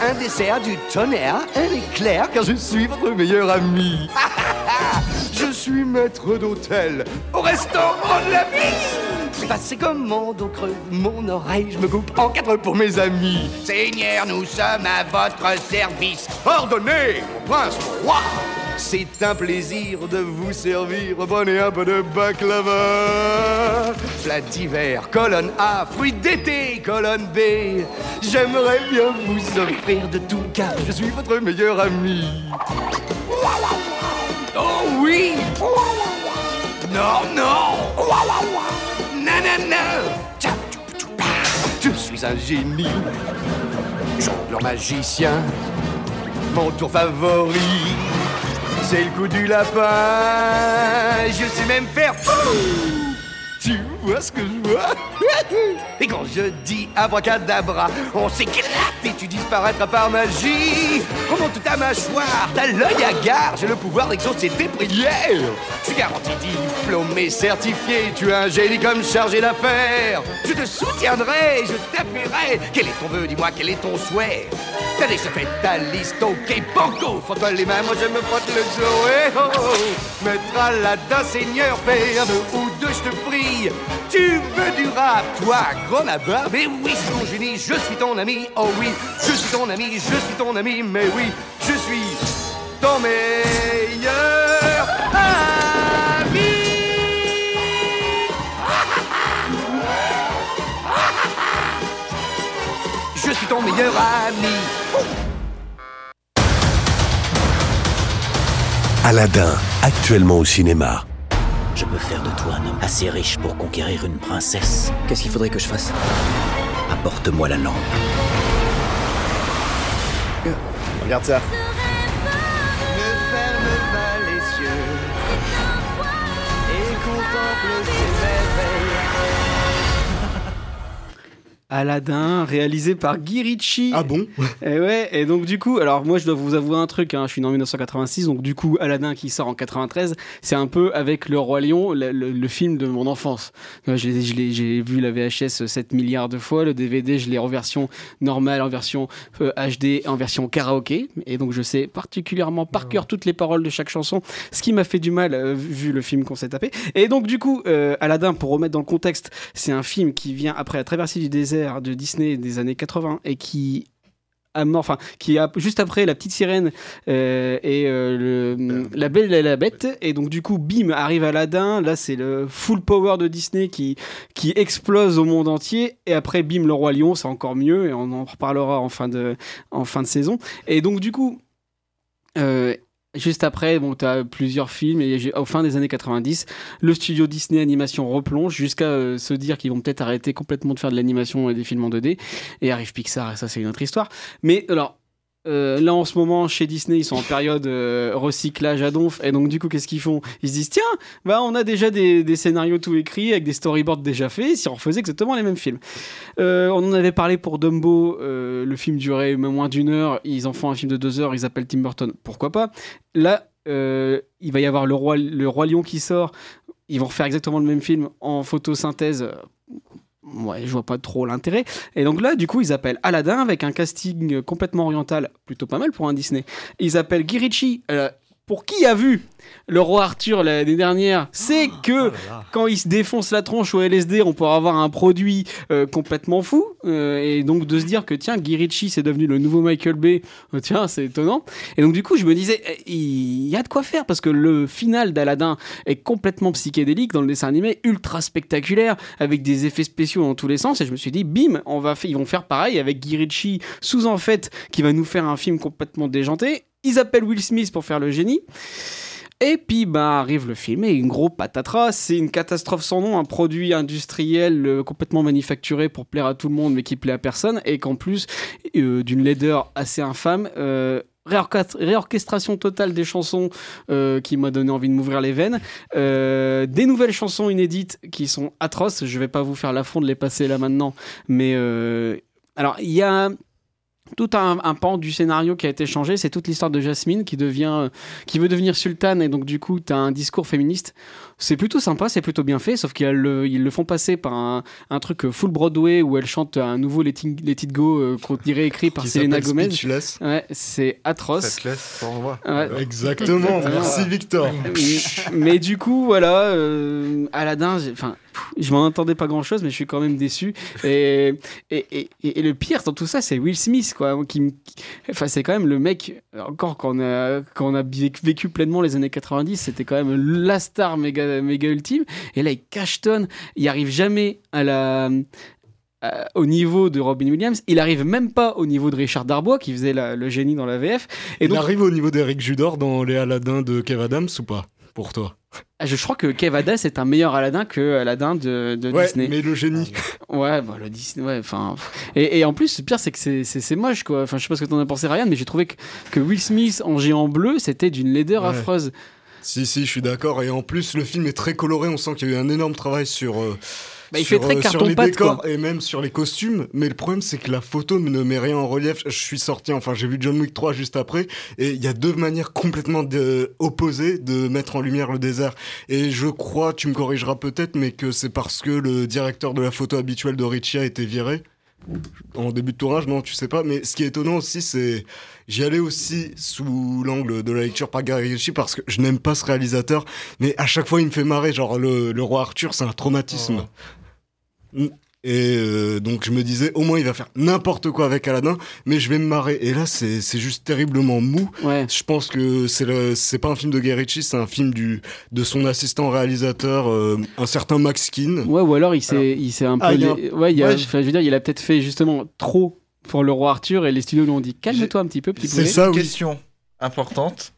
un dessert du tonnerre, un éclair, car je suis votre meilleur ami. (laughs) je suis maître d'hôtel au restaurant de la vie. Passez commande au creux de mon oreille, je me coupe en quatre pour mes amis. Seigneur, nous sommes à votre service. Ordonnez, mon prince, mon roi. C'est un plaisir de vous servir. Prenez un peu de baklava. Plat d'hiver, colonne A. Fruits d'été, colonne B. J'aimerais bien vous offrir de tout car je suis votre meilleur ami. Oh oui Non, non Nanana Je suis un génie. Jongleur magicien. Mon tour favori. C'est le coup du lapin. Je sais même faire. Tu vois ce que je vois? (laughs) Et quand je dis abracadabra, on s'éclate et tu disparaîtras par magie. Remonte ta mâchoire, t'as l'œil à gare, j'ai le pouvoir d'exaucer tes prières. Je suis garanti diplômé, certifié, tu es un génie comme chargé d'affaires. Je te soutiendrai, je t'appuierai. Quel est ton vœu, dis-moi, quel est ton souhait? T'as déjà fait ta liste, ok, banco, frotte-toi les mains, moi je me frotte le dos. Eh oh, oh. Maître Aladdin, seigneur, deux ou deux, je te prie. Tu veux du rap, toi, gros là-bas Mais oui, c'est mon génie, je suis ton ami, oh oui, je suis ton ami, je suis ton ami, mais oui, je suis ton meilleur ami. Je suis ton meilleur ami. Aladdin, actuellement au cinéma. Je peux faire de toi un homme assez riche pour conquérir une princesse. Qu'est-ce qu'il faudrait que je fasse? Apporte-moi la lampe. Regarde ça. Aladdin, réalisé par Guy Ritchie. Ah bon? Et ouais, et donc du coup, alors moi je dois vous avouer un truc, hein, je suis né en 1986, donc du coup Aladdin qui sort en 93, c'est un peu avec Le Roi Lion, le, le- le film de mon enfance. Euh, je l'ai- je l'ai- J'ai vu la VHS 7 milliards de fois, le DVD je l'ai en version normale, en version euh, HD, en version karaoké, et donc je sais particulièrement par cœur toutes les paroles de chaque chanson, ce qui m'a fait du mal euh, vu le film qu'on s'est tapé. Et donc du coup, euh, Aladdin, pour remettre dans le contexte, c'est un film qui vient après la traversée du désert de Disney des années 80 et qui a mort, enfin, qui a juste après la petite sirène euh, et euh, le, la belle et la bête. Et donc du coup bim arrive Aladdin. Là c'est le full power de Disney qui qui explose au monde entier. Et après bim le roi lion c'est encore mieux. Et on en reparlera en fin de en fin de saison. Et donc du coup euh, Juste après, bon, tu as plusieurs films et au fin des années 90, le studio Disney Animation replonge jusqu'à euh, se dire qu'ils vont peut-être arrêter complètement de faire de l'animation et des films en 2D. Et arrive Pixar, et ça c'est une autre histoire. Mais alors, euh, là en ce moment chez Disney, ils sont en période euh, recyclage à donf. Et donc du coup, qu'est-ce qu'ils font? Ils se disent tiens, bah on a déjà des, scénarios tout écrits avec des storyboards déjà faits. Si on refaisait exactement les mêmes films. Euh, on en avait parlé pour Dumbo. le film durait même moins d'une heure. Ils en font un film de deux heures. Ils appellent Tim Burton. Pourquoi pas? Là, il va y avoir le roi, le roi lion qui sort. Ils vont refaire exactement le même film en photosynthèse. Ouais, je vois pas trop l'intérêt. Et donc là, du coup, ils appellent Aladdin avec un casting complètement oriental, plutôt pas mal pour un Disney. Ils appellent Guy Ritchie, euh, pour qui a vu le roi Arthur l'année dernière, c'est Oh que quand il se défonce la tronche au LSD, on peut avoir un produit euh, complètement fou. Euh, et donc de se dire que tiens, Guy Ritchie c'est devenu le nouveau Michael Bay, euh, tiens, c'est étonnant. Et donc du coup, je me disais, eh, il y a de quoi faire parce que le final d'Aladin est complètement psychédélique dans le dessin animé, ultra spectaculaire, avec des effets spéciaux dans tous les sens. Et je me suis dit, bim, on va ils vont faire pareil avec Guy Ritchie sous en fait, qui va nous faire un film complètement déjanté. Ils appellent Will Smith pour faire le génie. Et puis bah arrive le film et une gros patatras, c'est une catastrophe sans nom, un produit industriel euh, complètement manufacturé pour plaire à tout le monde mais qui plaît à personne et qu'en plus euh, d'une laideur assez infâme. euh, réorchestra- réorchestration totale des chansons qui m'a donné envie de m'ouvrir les veines. Des nouvelles chansons inédites qui sont atroces. Je vais pas vous faire l'affront de les passer là maintenant, mais alors il y a tout un, un pan du scénario qui a été changé. C'est toute l'histoire de Jasmine qui devient, qui veut devenir sultane et donc du coup, tu as un discours féministe. C'est plutôt sympa, c'est plutôt bien fait, sauf qu'ils le, ils le font passer par un, un truc full Broadway où elle chante un nouveau Let It, Let It Go euh, qu'on dirait écrit par Selena Gomez. Speechless. Ouais, c'est atroce. Ça te. Ouais. Exactement, merci Victor. Mais, mais du coup, voilà, euh, Aladdin, j'ai- enfin, je m'en attendais pas grand chose, mais je suis quand même déçu. Et, et, et, et le pire dans tout ça, c'est Will Smith, quoi. Qui, me- qui- enfin, c'est quand même le mec, encore quand on a, a vécu pleinement les années 90, c'était quand même la star méga, méga ultime. Et là, il cachetonne, il arrive jamais à la. à- au niveau de Robin Williams, il arrive même pas au niveau de Richard Darbois qui faisait la- le génie dans la VF. Et Il donc, arrive au niveau d'Eric Judor dans Les Aladdin de Kev Adams ou pas Pour toi? Je crois que Kev Adams est un meilleur Aladdin que Aladdin de, de Ouais, Disney. mais le génie. Ouais, bah, le Disney, ouais, enfin. Et, et en plus, le pire, c'est que c'est- moche, quoi. Enfin, je sais pas ce que t'en as pensé, Ryan, mais j'ai trouvé que, que Will Smith en géant bleu, c'était d'une laideur Ouais. affreuse. Si, si, je suis d'accord. Et en plus, le film est très coloré. On sent qu'il y a eu un énorme travail sur. euh, Bah, il sur, fait très euh, sur les carton-pâte, décors quoi. et même sur les costumes. Mais le problème, c'est que la photo ne met rien en relief. Je suis sorti, enfin, j'ai vu John Wick 3 juste après. Et il y a deux manières complètement de- opposées de mettre en lumière le désert. Et je crois, tu me corrigeras peut-être, mais que c'est parce que le directeur de la photo habituelle de Richie a été viré. En début de tournage, non, tu sais pas. Mais ce qui est étonnant aussi, c'est. J'y allais aussi sous l'angle de la lecture par Gary Ritchie parce que je n'aime pas ce réalisateur. Mais à chaque fois, il me fait marrer. Genre, le, le roi Arthur, c'est un traumatisme. Mm. Et euh, donc, je me disais, au moins, il va faire n'importe quoi avec Aladdin, mais je vais me marrer. Et là, c'est juste terriblement mou. Je pense que c'est pas un film de Gary Ritchie, c'est un film du, de son assistant réalisateur, euh, un certain Max Kin. Ouais, ou alors il s'est un peu. Ah, il a Ouais, il a- Ouais, je- enfin, je veux dire, il a peut-être fait justement trop pour le roi Arthur et les studios lui ont dit calme-toi un petit peu, petit poulet. Une question importante.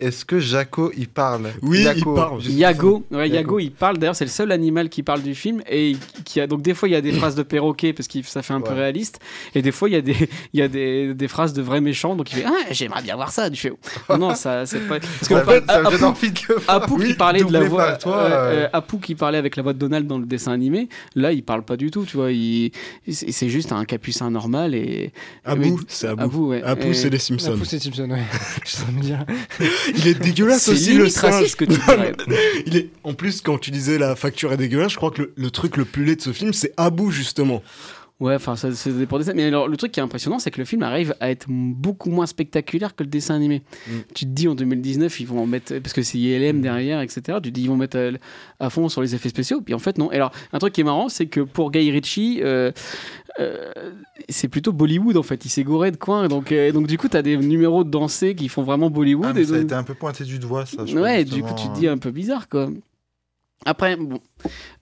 Est-ce que Jaco il parle? Oui, Jaco, il parle. Yago, ouais, Yago. Yago, il parle. D'ailleurs, c'est le seul animal qui parle du film et qui a donc des fois il y a des phrases de perroquet parce que ça fait un peu réaliste et des fois il y a des il y a des, des phrases de vrais méchants donc il fait ah j'aimerais bien voir ça. Tu fais non non ça c'est pas (laughs) parce ça me donne Apu- envie de qui parlait de la voix toi, euh. euh, Apu qui parlait avec la voix de Donald dans le dessin animé là il parle pas du tout tu vois il c'est juste un capucin normal et c'est Abu. Abu, ouais. C'est les Simpsons. Apu, c'est Simpson, ouais. (laughs) Je me dire. (laughs) Il est dégueulasse aussi le singe. que tu dirais. Il est en plus quand tu disais la facture est dégueulasse, je crois que le, le truc le plus laid de ce film c'est Abu justement. Ouais, enfin, ça, ça dépend des. Mais alors, le truc qui est impressionnant, c'est que le film arrive à être beaucoup moins spectaculaire que le dessin animé. Mm. Tu te dis en 2019, ils vont en mettre. Parce que c'est ILM derrière, etc. Tu te dis, ils vont mettre à, à fond sur les effets spéciaux. Puis en fait, non. Et alors, un truc qui est marrant, c'est que pour Guy Ritchie. euh, euh, c'est plutôt Bollywood en fait, il s'est gouré de coin donc, euh, donc du coup t'as des numéros de dansés qui font vraiment Bollywood Ah, et ça a donc- été un peu pointé du doigt, ça. je Ouais, du coup, tu te justement, dis un peu bizarre, quoi. Après, bon,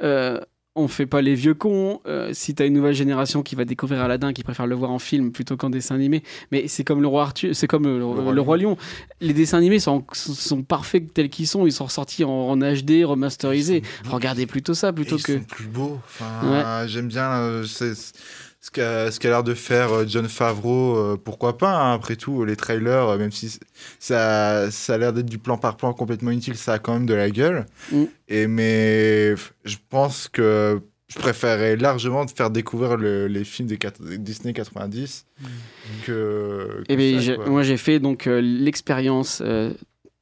euh, on fait pas les vieux cons. Euh, si t'as une nouvelle génération qui va découvrir Aladdin, qui préfère le voir en film plutôt qu'en dessin animé, mais c'est comme le roi Arthur, c'est comme le, le roi, Lion. Les dessins animés sont, sont parfaits tels qu'ils sont. Ils sont ressortis en, en HD, remasterisés. Regardez plutôt ça plutôt ils que. sont plus beaux. Enfin, J'aime bien euh, ce qu'a ce qu'a l'air de faire euh, John Favreau. euh, pourquoi pas, hein, après tout, les trailers, euh, même si ça, ça a l'air d'être du plan par plan complètement inutile, ça a quand même de la gueule. Mm. Et, mais je pense que je préférerais largement de faire découvrir le- les films des Disney 90 que. Eh que ben, ça, j'ai- quoi. moi, j'ai fait donc euh, l'expérience euh,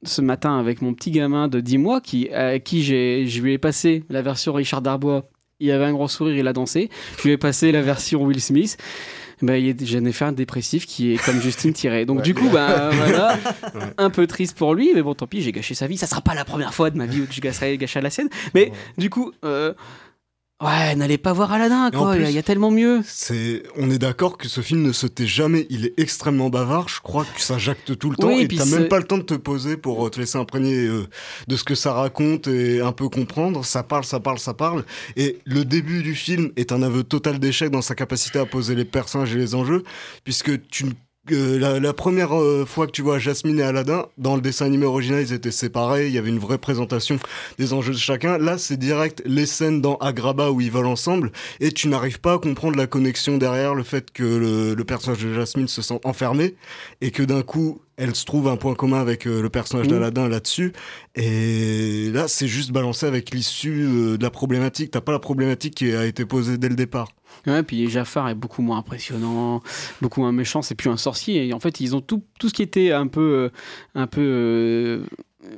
ce matin avec mon petit gamin de 10 mois qui, à qui j'ai, je lui ai passé la version Richard Darbois. Il avait un gros sourire, il a dansé. Je lui ai passé la version Will Smith. bah, il y a Jennifer dépressif qui est comme Justine tiré. Donc du coup, bah (laughs) voilà, un peu triste pour lui, mais bon, tant pis, j'ai gâché sa vie. Ça sera pas la première fois de ma vie où je gâcherai, gâcherai la sienne. Mais du coup, euh, ouais, n'allez pas voir Aladdin, Et quoi. Il y a- plus- il y a tellement mieux. C'est, on est d'accord que ce film ne se tait jamais. Il est extrêmement bavard. Je crois que ça jacte tout le temps. Et puis t'as même pas le temps de te poser pour euh, te laisser imprégner euh, de ce que ça raconte et un peu comprendre. Ça parle, ça parle, ça parle. Et le début du film est un aveu total d'échec dans sa capacité à poser les personnages et les enjeux, puisque tu ne euh, la, la première euh, fois que tu vois Jasmine et Aladdin, dans le dessin animé original, ils étaient séparés, il y avait une vraie présentation des enjeux de chacun. Là, c'est direct les scènes dans Agrabah où ils volent ensemble, et tu n'arrives pas à comprendre la connexion derrière le fait que le, le personnage de Jasmine se sent enfermé, et que d'un coup, elle se trouve un point commun avec euh, le personnage Mhm. d'Aladin là-dessus. Et là, c'est juste balancé avec l'issue euh, de la problématique. T'as pas la problématique qui a été posée dès le départ. Ouais, puis Jafar est beaucoup moins impressionnant, beaucoup moins méchant, c'est plus un sorcier. Et en fait, ils ont tout, tout ce qui était un peu, euh, un peu euh,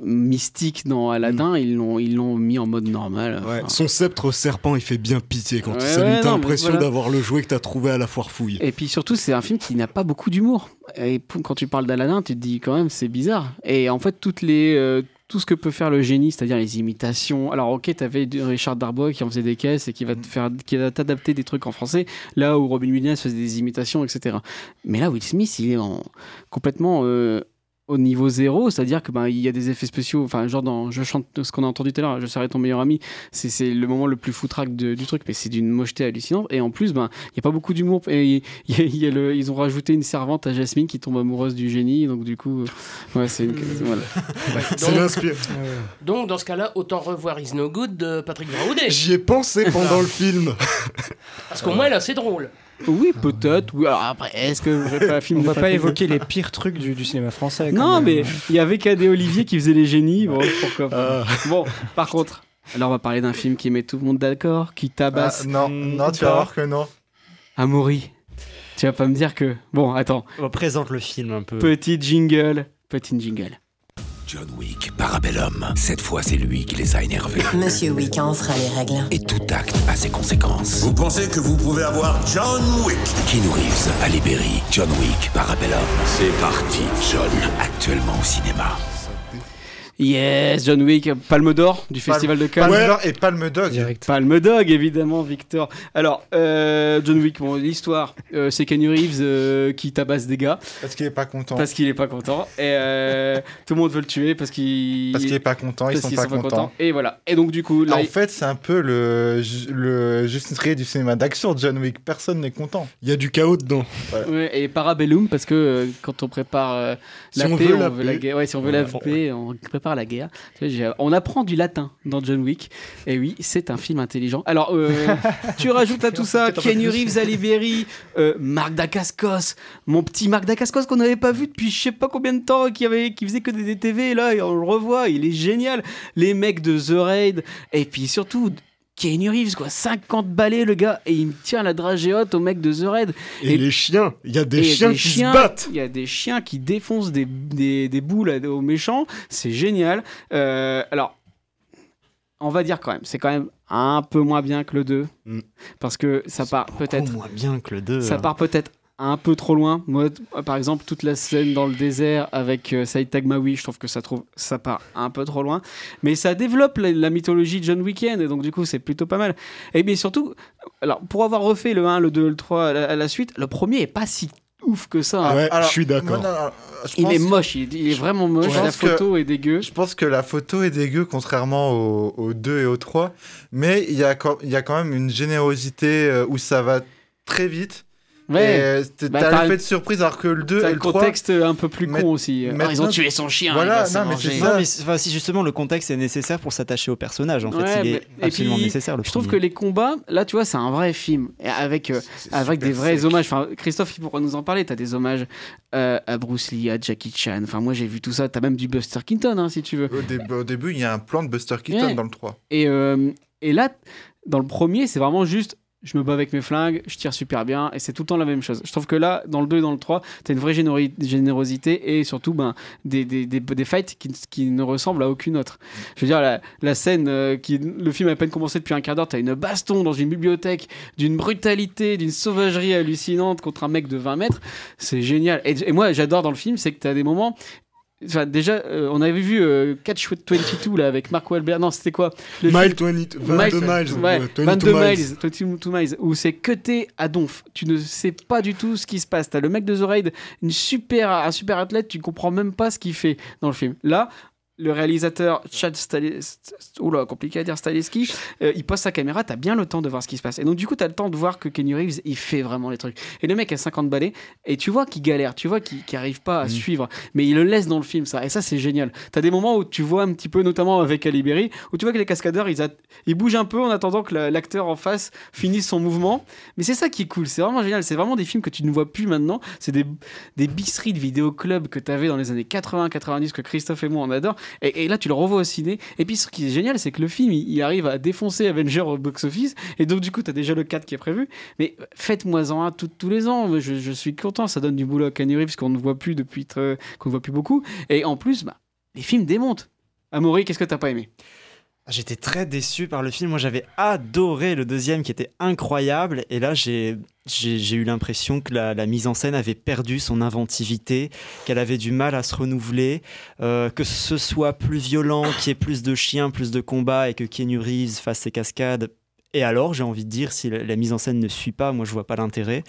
mystique dans Aladdin, ils l'ont ils l'ont mis en mode normal. Ouais, son sceptre serpent, il fait bien pitié quand Ouais, il s'allume. T'as l'impression voilà. d'avoir le jouet que t'as trouvé à la foire fouille. Et puis surtout, c'est un film qui n'a pas beaucoup d'humour. Et quand tu parles d'Aladin, tu te dis quand même, c'est bizarre. Et en fait, toutes les, euh, tout ce que peut faire le génie, c'est-à-dire les imitations. Alors, ok, t'avais Richard Darbois qui en faisait des caisses et qui va te faire, qui va t'adapter des trucs en français. Là où Robin Williams faisait des imitations, etc. Mais là, Will Smith, il est en, complètement euh, au niveau zéro, c'est-à-dire que ben il y a des effets spéciaux. Enfin, genre dans je chante ce qu'on a entendu tout à l'heure, je serai ton meilleur ami. C'est c'est le moment le plus foutraque de- du truc, mais c'est d'une mocheté hallucinante. Et en plus, ben il y a pas beaucoup d'humour. Et il y a- il y a le- ils ont rajouté une servante à Jasmine qui tombe amoureuse du génie. Donc du coup, euh, ouais, c'est une. (laughs) voilà. (laughs) Donc, dans ce cas-là, autant revoir Is No Good de Patrick Braoudet. J'y ai pensé pendant le film. Parce qu'au moins, là, c'est drôle. Oui, peut-être. Oui, alors après, est-ce que je fais un film On va pas évoquer les pires trucs du, du cinéma français. quand Non, même. mais il y avait Cadet Olivier qui faisait les génies. Bon, pourquoi Ah. pas. Bon, par contre, alors on va parler d'un film qui met tout le monde d'accord, qui tabasse. Ah, non, non, tu vas voir que non. Amaury, tu vas pas me dire que. Bon, attends. On présente le film un peu. Petit jingle. Petit jingle. John Wick, Parabellum. Cette fois, c'est lui qui les a énervés. (laughs) Monsieur Wick en fera les règles. Et tout acte a ses conséquences. Vous pensez que vous pouvez avoir John Wick? Keanu Reeves à Libéry. John Wick, Parabellum. C'est parti, John. Actuellement au cinéma. Yes, John Wick, Palme d'Or du Festival de Cannes. Palme d'Or et Palme Dog. Palme Dog, évidemment, Victor. Alors, euh, John Wick, bon, l'histoire, euh, c'est Keanu Reeves euh, qui tabasse des gars. Parce qu'il est pas content. Parce qu'il est pas content. Et euh, (laughs) tout le monde veut le tuer parce qu'il. Parce qu'il est pas content, ils sont pas contents. Et voilà. Et donc, du coup, là. en il- fait, c'est un peu le, le Justin Trier du cinéma d'action, John Wick. Personne n'est content. Il y a du chaos dedans. Ouais, et Parabellum, parce que euh, quand on prépare euh, Si la on paix, veut on la veut paix. la guerre. Ouais, si on veut la paix, on prépare la guerre. J'ai- on apprend du latin dans John Wick. Et oui, c'est un film intelligent. Alors, euh, tu (laughs) rajoutes à tout ça Kenny. Reeves à Libéry, euh, Marc Dacascos, mon petit Marc Dacascos qu'on n'avait pas vu depuis je sais pas combien de temps, qui, avait, qui faisait que des DTV. Et là, on le revoit, il est génial. Les mecs de The Raid. Et puis surtout. Keanu Reeves, quoi, 50 balais le gars, et il me tient la dragée haute au mec de The Raid. Et, les chiens, il y a des chiens des qui chiens- se battent. Il y a des chiens qui défoncent des, des, des boules aux méchants. C'est génial. Euh, alors, on va dire quand même, c'est quand même un peu moins bien que le 2. Parce que ça part peut-être. moins bien que le 2. Ça part peut-être un peu trop loin. Moi, par exemple, toute la scène dans le désert avec euh, Saïd Tagmaoui, je trouve que ça, trouve, ça part un peu trop loin. Mais ça développe la, la mythologie de John Weekend, et donc du coup, c'est plutôt pas mal. Et bien surtout, alors, pour avoir refait le 1, le 2, le 3 à la, à la suite, le premier est pas si ouf que ça. hein. Ouais, je suis d'accord. Il pense- est moche, il, il est vraiment moche, la que- photo est dégueu. Je pense que la photo est dégueu, contrairement au, au 2 et au 3. Mais il y, a quand- il y a quand même une générosité euh, où ça va très vite. Ouais. Euh, t'as Bah, t'as l'effet le- de surprise, alors que le 2 T'as et le le 3... contexte un peu plus con aussi. Ah, ils ont tué son chien. Voilà, non, mais c'est Non, ça. enfin, si justement le contexte est nécessaire pour s'attacher au personnage, en fait, il est absolument puis, nécessaire. Le je trouve que les combats, là, tu vois, c'est un vrai film. Et avec, euh, avec des vrais hommages. Enfin, Christophe, il pourra nous en parler. T'as des hommages euh, à Bruce Lee, à Jackie Chan. Enfin, moi, j'ai vu tout ça. T'as même du Buster Keaton, hein, si tu veux. Au, début- au début, il y a un plan de Buster Keaton Ouais. dans le 3. Et, euh, et là, dans le premier, c'est vraiment juste je me bats avec mes flingues, je tire super bien, et c'est tout le temps la même chose. Je trouve que là, dans le 2 et dans le 3, t'as une vraie générosité et surtout ben, des, des, des, des fights qui, qui ne ressemblent à aucune autre. Je veux dire, la, la scène, euh, qui, le film a à peine commencé depuis un quart d'heure, t'as une baston dans une bibliothèque, d'une brutalité, d'une sauvagerie hallucinante contre un mec de 20 mètres, c'est génial. Et, et moi, j'adore dans le film, c'est que t'as des moments Enfin, déjà, euh, on avait vu euh, Catch 22 là avec Mark Wahlberg. Non, c'était quoi? Le Mile film- 20 22 miles, Ouais, euh, 22 22 miles, miles. 22 miles, où c'est cuté à donf. Tu ne sais pas du tout ce qui se passe. T'as le mec de The Raid, une super, un super athlète, tu comprends même pas ce qu'il fait dans le film. Là, le réalisateur Chad oula, compliqué à dire euh, il pose sa caméra, t'as bien le temps de voir ce qui se passe. Et donc du coup, t'as le temps de voir que Kenny Reeves, il fait vraiment les trucs. Et le mec a 50 balais, et tu vois qu'il galère, tu vois qu'il qu'il arrive pas à Mm. suivre, mais il le laisse dans le film, ça. Et ça, c'est génial. T'as des moments où tu vois un petit peu, notamment avec Ali Berry, où tu vois que les cascadeurs, ils, bougent un peu en attendant que la- l'acteur en face finisse son mouvement. Mais c'est ça qui est cool, c'est vraiment génial. C'est vraiment des films que tu ne vois plus maintenant. C'est des, des bisseries de vidéoclubs que tu avais dans les années 80-90 que Christophe et moi on adore. Et, là, tu le revois au ciné. Et puis, ce qui est génial, c'est que le film, il, arrive à défoncer Avenger au box-office. Et donc, du coup, tu as déjà le 4 qui est prévu. Mais faites-moi-en un tous les ans. Je, suis content. Ça donne du boulot à Kenny Reeves qu'on ne voit plus depuis qu'on ne voit plus beaucoup. Et en plus, bah, les films démontent. Amaury, qu'est-ce que t'as pas aimé? J'étais très déçu par le film. Moi, j'avais adoré le deuxième qui était incroyable. Et là, j'ai eu l'impression que la, la mise en scène avait perdu son inventivité, qu'elle avait du mal à se renouveler, euh, que ce soit plus violent, qu'il y ait plus de chiens, plus de combats et que Keanu Reeves fasse ses cascades. Et alors, j'ai envie de dire, si la, la mise en scène ne suit pas, moi je vois pas l'intérêt.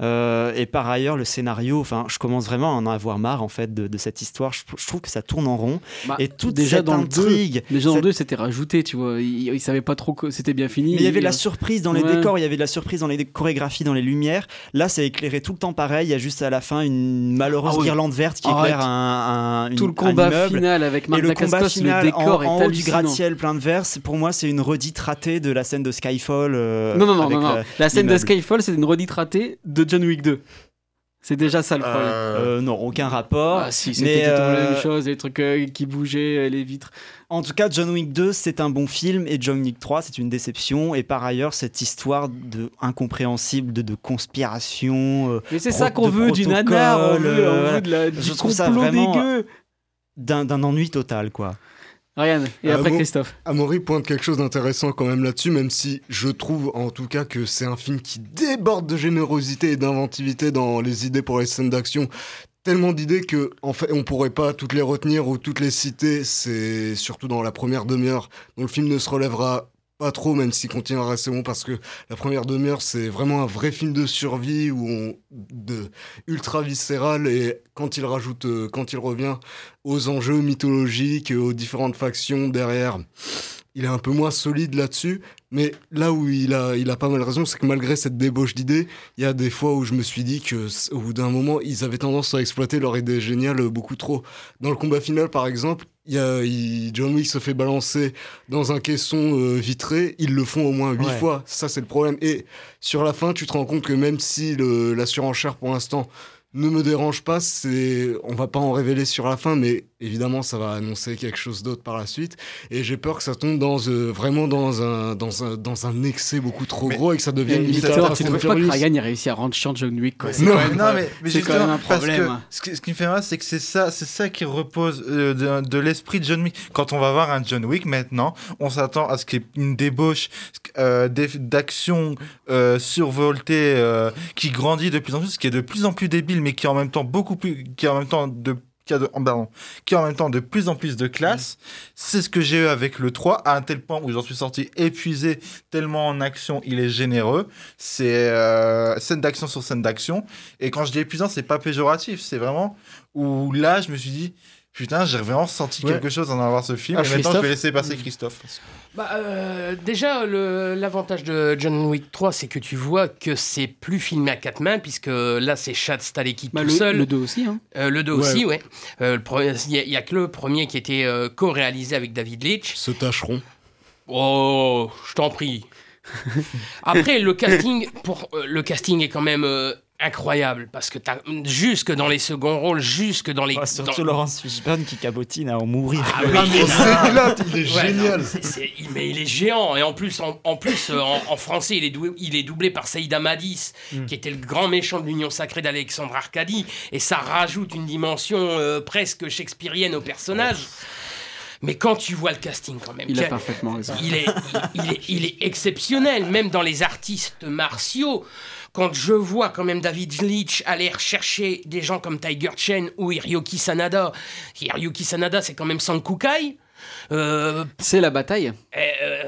Euh, et par ailleurs, le scénario, enfin, je commence vraiment à en avoir marre en fait de, de cette histoire. Je, je trouve que ça tourne en rond. Bah, et toute déjà cette dans intrigue, le 2, déjà dans le cette- 2, c'était rajouté, tu vois. Il, il savait pas trop que c'était bien fini. Mais il y avait de la surprise dans les Ouais. décors, il y avait de la surprise dans les chorégraphies, dans les lumières. Là, c'est éclairé tout le temps pareil. Il y a juste à la fin une malheureuse Ah oui. guirlande verte qui Arrête. éclaire un, un- une- Tout le un combat immeuble. final avec Marc Et le combat Dacascos, le final décor en, en haut du gratte-ciel plein de verre, pour moi, c'est une redite ratée de la scène de Skyfall. euh, Non, non, non, non, non. la- La scène de. Skyfall, c'est une redite ratée de John Wick 2. C'est déjà ça le problème. Euh, non, aucun rapport. Ah si, Mais, c'était la euh, même chose, les trucs euh, qui bougeaient, euh, les vitres. En tout cas, John Wick 2, c'est un bon film et John Wick 3, c'est une déception. Et par ailleurs, cette histoire de incompréhensible de, de conspiration. euh, Mais c'est ça qu'on veut, du nanar, on veut, on euh, veut de la- du Je trouve ça vraiment dégueu. d'un d'un ennui total, quoi. Ryan, et Ah après Christophe. Amaury pointe quelque chose d'intéressant quand même là-dessus, même si je trouve en tout cas que c'est un film qui déborde de générosité et d'inventivité dans les idées pour les scènes d'action. Tellement d'idées que en fait on pourrait pas toutes les retenir ou toutes les citer. C'est surtout dans la première demi-heure dont le film ne se relèvera pas trop, même s'il continue à rester bon, parce que la première demi-heure, c'est vraiment un vrai film de survie où de ultra viscéral et quand il rajoute, euh, quand il revient aux enjeux mythologiques, aux différentes factions derrière, il est un peu moins solide là-dessus. Mais là où il a, il a pas mal raison, c'est que malgré cette débauche d'idées, il y a des fois où je me suis dit que au bout d'un moment, ils avaient tendance à exploiter leur idée géniale beaucoup trop. Dans le combat final, par exemple, y a, John Wick se fait balancer dans un caisson euh, vitré. Ils le font au moins huit Ouais. fois. Ça, c'est le problème. Et sur la fin, tu te rends compte que même si le- la surenchère pour l'instant ne me dérange pas, c'est, on va pas en révéler sur la fin, mais évidemment, ça va annoncer quelque chose d'autre par la suite. Et j'ai peur que ça tombe dans euh, vraiment dans un, dans un, dans un excès beaucoup trop gros et que ça devienne Fast tu and trouves pas que. Ryan ait réussi à rendre chiant John Wick quoi? Quand même- non, mais, mais c'est quand même un parce problème. que ce, qui, ce qui me fait mal, c'est que c'est ça, c'est ça qui repose euh, de, de l'esprit de John Wick. Quand on va voir un John Wick maintenant, on s'attend à ce qu'il y ait une débauche euh, d'action euh, survoltée euh, qui grandit de plus en plus, qui est de plus en plus débile, mais qui est en même temps beaucoup plus, qui est en même temps de qui a en même temps de plus en plus de classe. C'est ce que j'ai eu avec le 3, à un tel point où j'en suis sorti épuisé, tellement en action il est généreux. C'est euh, scène d'action sur scène d'action. Et quand je dis épuisant, c'est pas péjoratif, c'est vraiment où là je me suis dit, putain, j'ai vraiment senti Ouais. quelque chose en avoir ce film. Ah, et maintenant je vais laisser passer Christophe. Bah, euh, déjà, le- l'avantage de John Wick 3, c'est que tu vois que c'est plus filmé à quatre mains, puisque là, c'est Chad Stahelski Bah, tout le, seul. le 2 aussi. Hein. Euh, le 2 Ouais. aussi, ouais. Euh, le premier- Il n'y a, il y a que le premier qui était euh, co-réalisé avec David Leitch. Se tâcheront. Oh, je t'en prie. (laughs) Après, le casting, pour, euh, le casting est quand même euh, incroyable parce que t'as jusque dans les seconds rôles, jusque dans les. Ah, surtout dans- Laurence Fishburne qui cabotine à en mourir. Ah oui, mais ça- éclate, il est Ouais, génial. non, mais il est géant et en plus, en, en plus euh, en, en français, il est, doué- il est doublé par Saïd Amadis, qui était le grand méchant de l'Union sacrée d'Alexandre Arcadie, et ça rajoute une dimension euh, presque shakespearienne au personnage. Mais quand tu vois le casting quand même, Il a parfaitement raison. il est, il, il est, il est exceptionnel, même dans les artistes martiaux. Quand je vois quand même David Leitch aller rechercher des gens comme Tiger Chen ou Hiroki Sanada, Hiroki Sanada c'est quand même Sankukai. Euh, C'est la bataille. euh,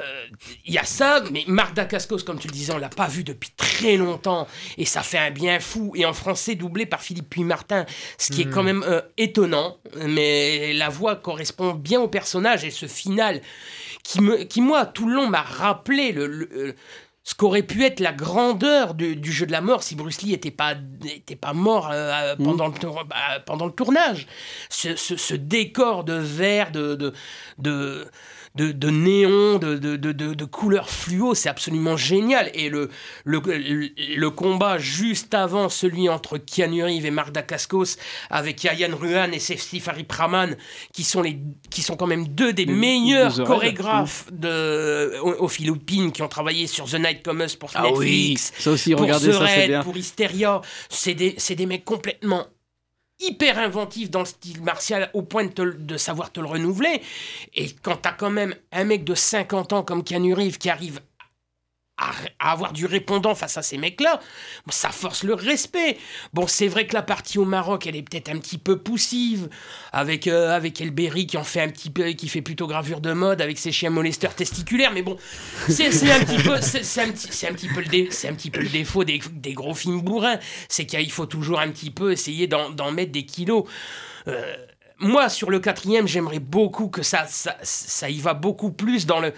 Il y a ça, mais Marc Dacascos, comme tu le disais, on l'a pas vu depuis très longtemps et ça fait un bien fou. Et en français, doublé par Philippe Puy-Martin, ce qui est Hmm. quand même euh, étonnant, mais la voix correspond bien au personnage et ce final qui, me, qui moi, tout le long, m'a rappelé le, le- ce qu'aurait pu être la grandeur du, du jeu de la mort si Bruce Lee n'était pas, était pas mort euh, pendant, le, tour- bah, pendant le tournage. Ce, ce- ce décor de verre, de, de, de, de, de néon, de, de, de, couleurs fluo, c'est absolument génial. Et le, le, le, combat juste avant celui entre Keanu Reeves et Mark Dacascos avec Yayan Ruhan et Steve Praman, qui sont, les, qui sont quand même deux des Les- meilleurs les chorégraphes de, aux, aux Philippines qui ont travaillé sur The Night Comes pour Ah Netflix. oui, ça aussi, pour regardez, ça, The c'est Raid, bien. Pour Hysteria. C'est des, c'est des mecs complètement hyper inventifs dans le style martial au point de savoir te le renouveler. Et quand t'as quand même un mec de 50 ans comme Keanu Reeves qui arrive à, avoir du répondant face à ces mecs-là, ça force le respect. Bon, c'est vrai que la partie au Maroc, elle est peut-être un petit peu poussive, avec, euh, avec Elberry qui en fait un petit peu, qui fait plutôt gravure de mode, avec ses chiens molesteurs testiculaires, mais bon, c'est un petit peu, c'est un un petit peu le c'est un petit peu le défaut des, des gros films bourrins, c'est qu'il faut toujours un petit peu essayer d'en d'en mettre des kilos. Euh, moi, sur le quatrième, j'aimerais beaucoup que ça, ça, ça y va beaucoup plus dans le,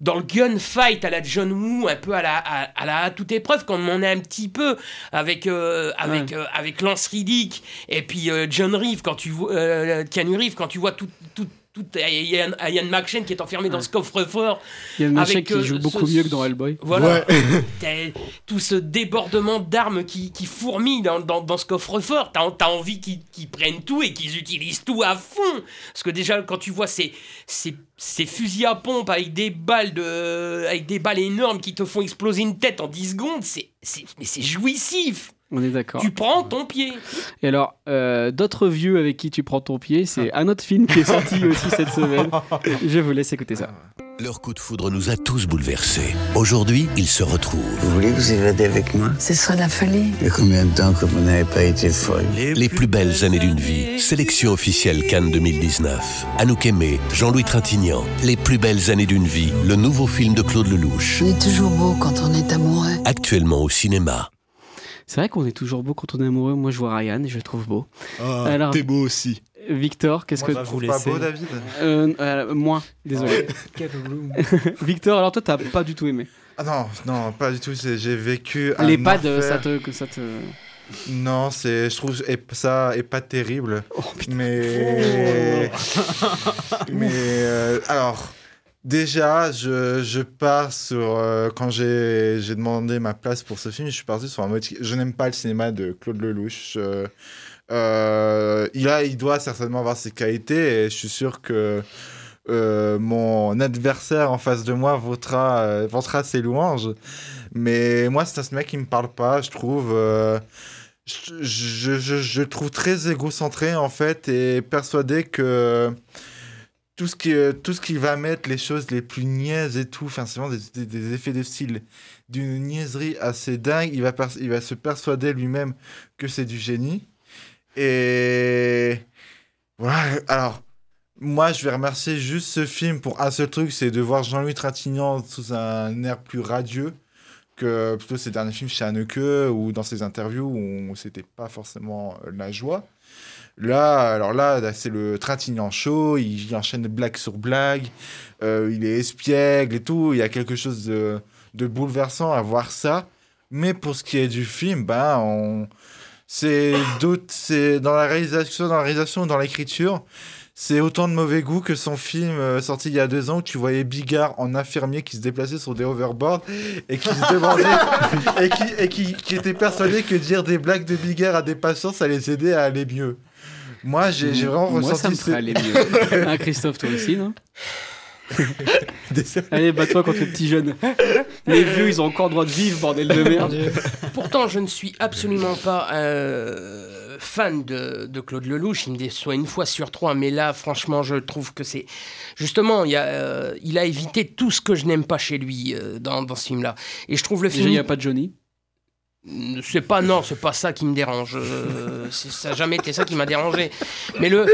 dans le gunfight à la John Woo, un peu à la, à, à la à toute épreuve, comme on est un petit peu avec, euh, avec, euh, avec Lance Riddick et puis euh, John Reeve, quand tu vois, euh, Keanu Reeves, quand tu vois tout, tout, tout Ian, Ian McShane qui est enfermé dans ce coffre-fort. Il y a une avec, qui euh, joue ce- beaucoup mieux que dans Hellboy. voilà. (laughs) Tout ce débordement d'armes qui, qui fourmille dans, dans, dans ce coffre-fort. T'as as envie qu'ils prennent tout et qu'ils utilisent tout à fond. Parce que déjà, quand tu vois ces, ces, ces fusils à pompe avec des balles de, avec des balles énormes qui te font exploser une tête en 10 secondes, c'est c'est- mais c'est jouissif. On est d'accord. Tu prends ton pied. Et alors, euh, d'autres vieux avec qui tu prends ton pied, c'est un autre film qui est sorti (laughs) aussi cette semaine. Je vous laisse écouter ça. Leur coup de foudre nous a tous bouleversés. Aujourd'hui, ils se retrouvent. Vous voulez vous évader avec moi? Ce serait la folie. Il y a combien de temps que vous n'avez pas été folle? Les plus belles années d'une vie. Sélection officielle Cannes 2019. Anouk Aimé, Jean-Louis Trintignant. Les plus belles années d'une vie. Le nouveau film de Claude Lelouch. On est toujours beau quand on est amoureux. Actuellement au cinéma. C'est vrai qu'on est toujours beau quand on est amoureux. Moi, je vois Ryan et je le trouve beau. Ah, Alors, t'es beau aussi. Victor, qu'est-ce Moi, que je trouve pas beau, David Euh, euh, Moins, désolé. Room. (laughs) Victor, alors toi, t'as pas du tout aimé. Ah non, non, pas du tout. c'est- J'ai vécu. un Les pads, euh, ça te, que ça te. Non, c'est, je trouve et- ça est pas terrible. Oh, mais (laughs) mais euh, alors déjà, je, je pars sur euh, quand j'ai demandé ma place pour ce film, je suis parti sur un motif. Je n'aime pas le cinéma de Claude Lelouch. Euh, euh, il a, il doit certainement avoir ses qualités et je suis sûr que mon adversaire en face de moi votera, votera ses louanges. Mais moi, c'est un mec qui me parle pas, je trouve. je, je, je, trouve très égocentré, en fait, et persuadé que tout ce qui, tout ce va mettre les choses les plus niaises et tout, enfin, c'est vraiment des, effets de style d'une niaiserie assez dingue. Il va, il va se persuader lui-même que c'est du génie. Et voilà, alors, moi, je vais remercier juste ce film pour un seul truc, c'est de voir Jean-Louis Trintignant sous un air plus radieux que plutôt ses derniers films chez Haneke ou dans ses interviews où c'était pas forcément euh, la joie. Là, alors là, c'est le Trintignant chaud, il, il enchaîne blague sur blague, euh, il est espiègle et tout, il y a quelque chose de, de bouleversant à voir ça. Mais pour ce qui est du film, ben, on... c'est dans la réalisation, dans la réalisation, dans l'écriture, C'est autant de mauvais goût que son film euh, sorti il y a deux ans où tu voyais Bigard en infirmier qui se déplaçait sur des overboards et qui se demandait (laughs) et, qui, et qui, qui était persuadé que dire des blagues de Bigard à des patients ça les aidait à aller mieux. Moi j'ai vraiment Moi, ressenti ça me ferait aller mieux. Hein, (laughs) Christophe, toi aussi, non (laughs) Allez, bats-toi contre les petits jeunes. Les vieux, ils ont encore le droit de vivre, bordel de merde. Pourtant, je ne suis absolument pas euh, fan de, de Claude Lelouch. Il me déçoit une fois sur trois. Mais là, franchement, je trouve que c'est. Justement, il, y a, euh, il a évité tout ce que je n'aime pas chez lui euh, dans, dans ce film-là. Et je trouve le Déjà, film. il n'y a pas de Johnny. C'est pas non, c'est pas ça qui me dérange. Euh, c'est- ça n'a jamais été ça qui m'a dérangé. Mais le,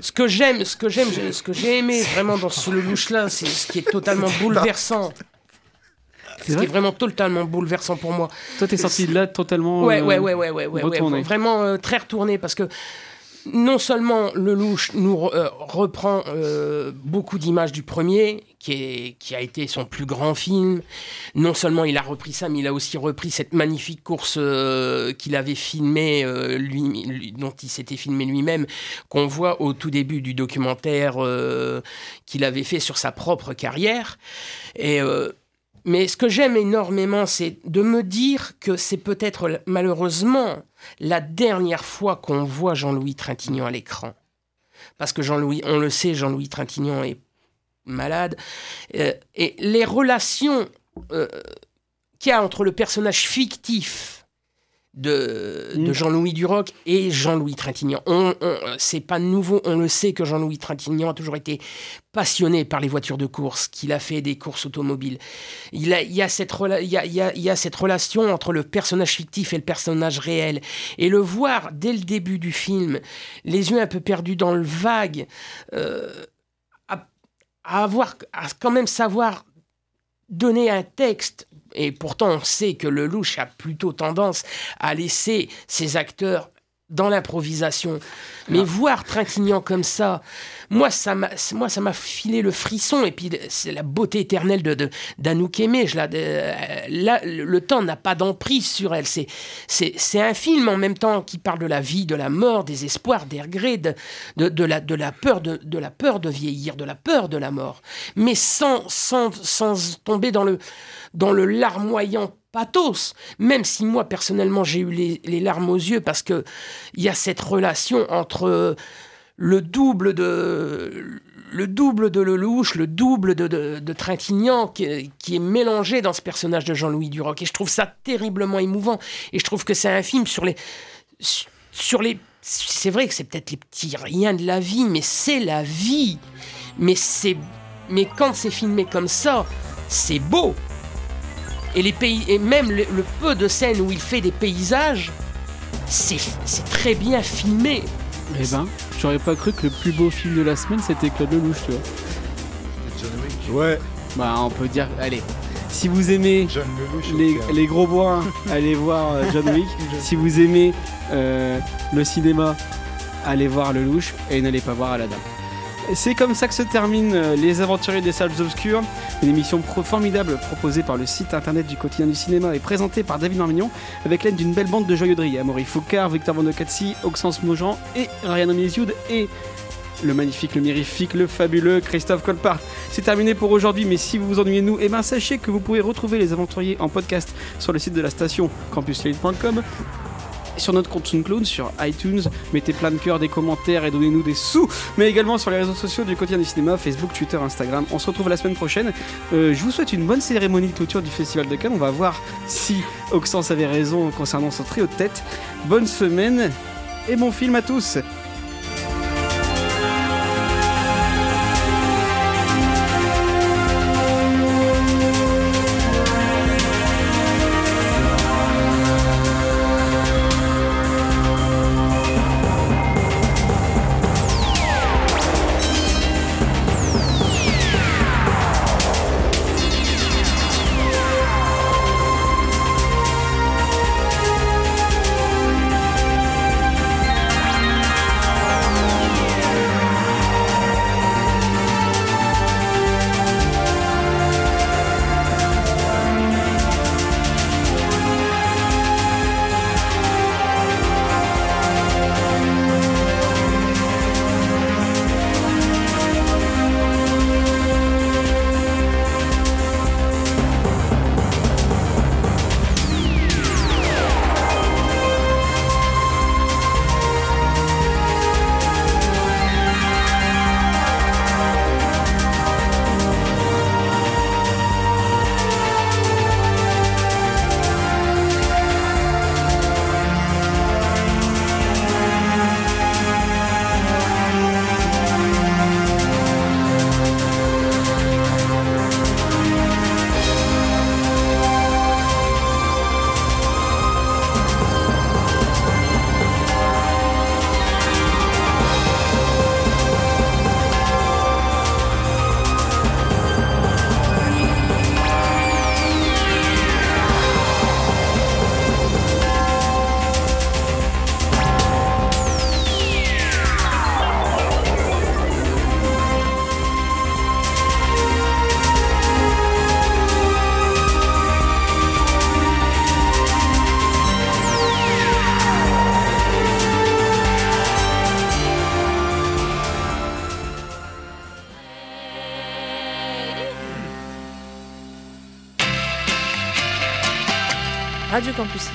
ce que j'aime, ce que j'aime, ce que j'ai aimé vraiment dans ce Lelouch là, c'est ce qui est totalement bouleversant. Ce qui est vraiment totalement bouleversant pour moi. Toi, t'es sorti de là totalement. Ouais, euh, ouais, ouais, ouais, ouais, ouais, ouais, retourné. vraiment euh, très retourné parce que non seulement Lelouch nous euh, reprend euh, beaucoup d'images du premier, qui, a été son plus grand film, non seulement il a repris ça, mais il a aussi repris cette magnifique course euh, qu'il avait filmée, dont il s'était filmé lui-même, qu'on voit au tout début du documentaire qu'il avait fait sur sa propre carrière. Mais ce que j'aime énormément, c'est de me dire que c'est peut-être malheureusement la dernière fois qu'on voit Jean-Louis Trintignant à l'écran. Parce que Jean-Louis, on le sait, Jean-Louis Trintignant est malade. Euh, et les relations euh, qu'il y a entre le personnage fictif de, de Jean-Louis Duroc et Jean-Louis Trintignant. On, on- c'est pas nouveau, on le sait que Jean-Louis Trintignant a toujours été passionné par les voitures de course, qu'il a fait des courses automobiles. Il, a, il, y a cette rela- il, y a, il y a- il y a cette relation entre le personnage fictif et le personnage réel. Et le voir dès le début du film, les yeux un peu perdus dans le vague, euh, à, à avoir, à quand même savoir donner un texte, et pourtant on sait que le louche a plutôt tendance à laisser ses acteurs dans l'improvisation. Mais voir Trintignant comme ça, moi ça m'a moi ça m'a filé le frisson. Et puis c'est la beauté éternelle de d'Anouk Aimé, je la de- là, le temps n'a pas d'emprise sur elle, c'est c'est c'est un film en même temps qui parle de la vie, de la mort, des espoirs, des regrets, de, de, de la de la peur de de la peur de vieillir, de la peur de la mort, mais sans sans sans tomber dans le dans le larmoyant pathos, même si moi personnellement j'ai eu les, larmes aux yeux parce que il y a cette relation entre le double de le double de Lelouch, le double de, de, de Trintignant qui, qui est mélangé dans ce personnage de Jean-Louis Duroc. Et je trouve ça terriblement émouvant. Et je trouve que c'est un film sur les sur les c'est vrai que c'est peut-être les petits riens de la vie mais c'est la vie. Mais c'est mais quand c'est filmé comme ça c'est beau et les pays et même le, le peu de scènes où il fait des paysages c'est c'est très bien filmé Eh ben, j'aurais pas cru que le plus beau film de la semaine c'était Claude Lelouch, tu vois. Ouais. Bah, on peut dire, allez. Si vous aimez les, les gros bois, (laughs) allez voir euh, John Wick. si vous aimez euh, le cinéma, allez voir Lelouch et n'allez pas voir Aladdin. C'est comme ça que se termine euh, Les Aventuriers des Salles Obscures, une émission formidable proposée par le site internet du quotidien du cinéma et présentée par David Marmignon avec l'aide d'une belle bande de joyauderie. Amaury Foucard, Victor Vandocazzi, Oxens Mojan et Ryan Amisioud et le magnifique, le mirifique, le fabuleux Christophe Colpart. C'est terminé pour aujourd'hui, mais si vous vous ennuyez nous, eh ben sachez que vous pouvez retrouver les aventuriers en podcast sur le site de la station campuslate.com sur notre compte SoundCloud, sur iTunes, mettez plein de cœurs, des commentaires et donnez-nous des sous, mais également sur les réseaux sociaux du quotidien du cinéma, Facebook, Twitter, Instagram. On se retrouve la semaine prochaine. Euh, je vous souhaite une bonne cérémonie de clôture du Festival de Cannes. On va voir si Oxens avait raison concernant son trio de tête. Bonne semaine et bon film à tous Radio Campus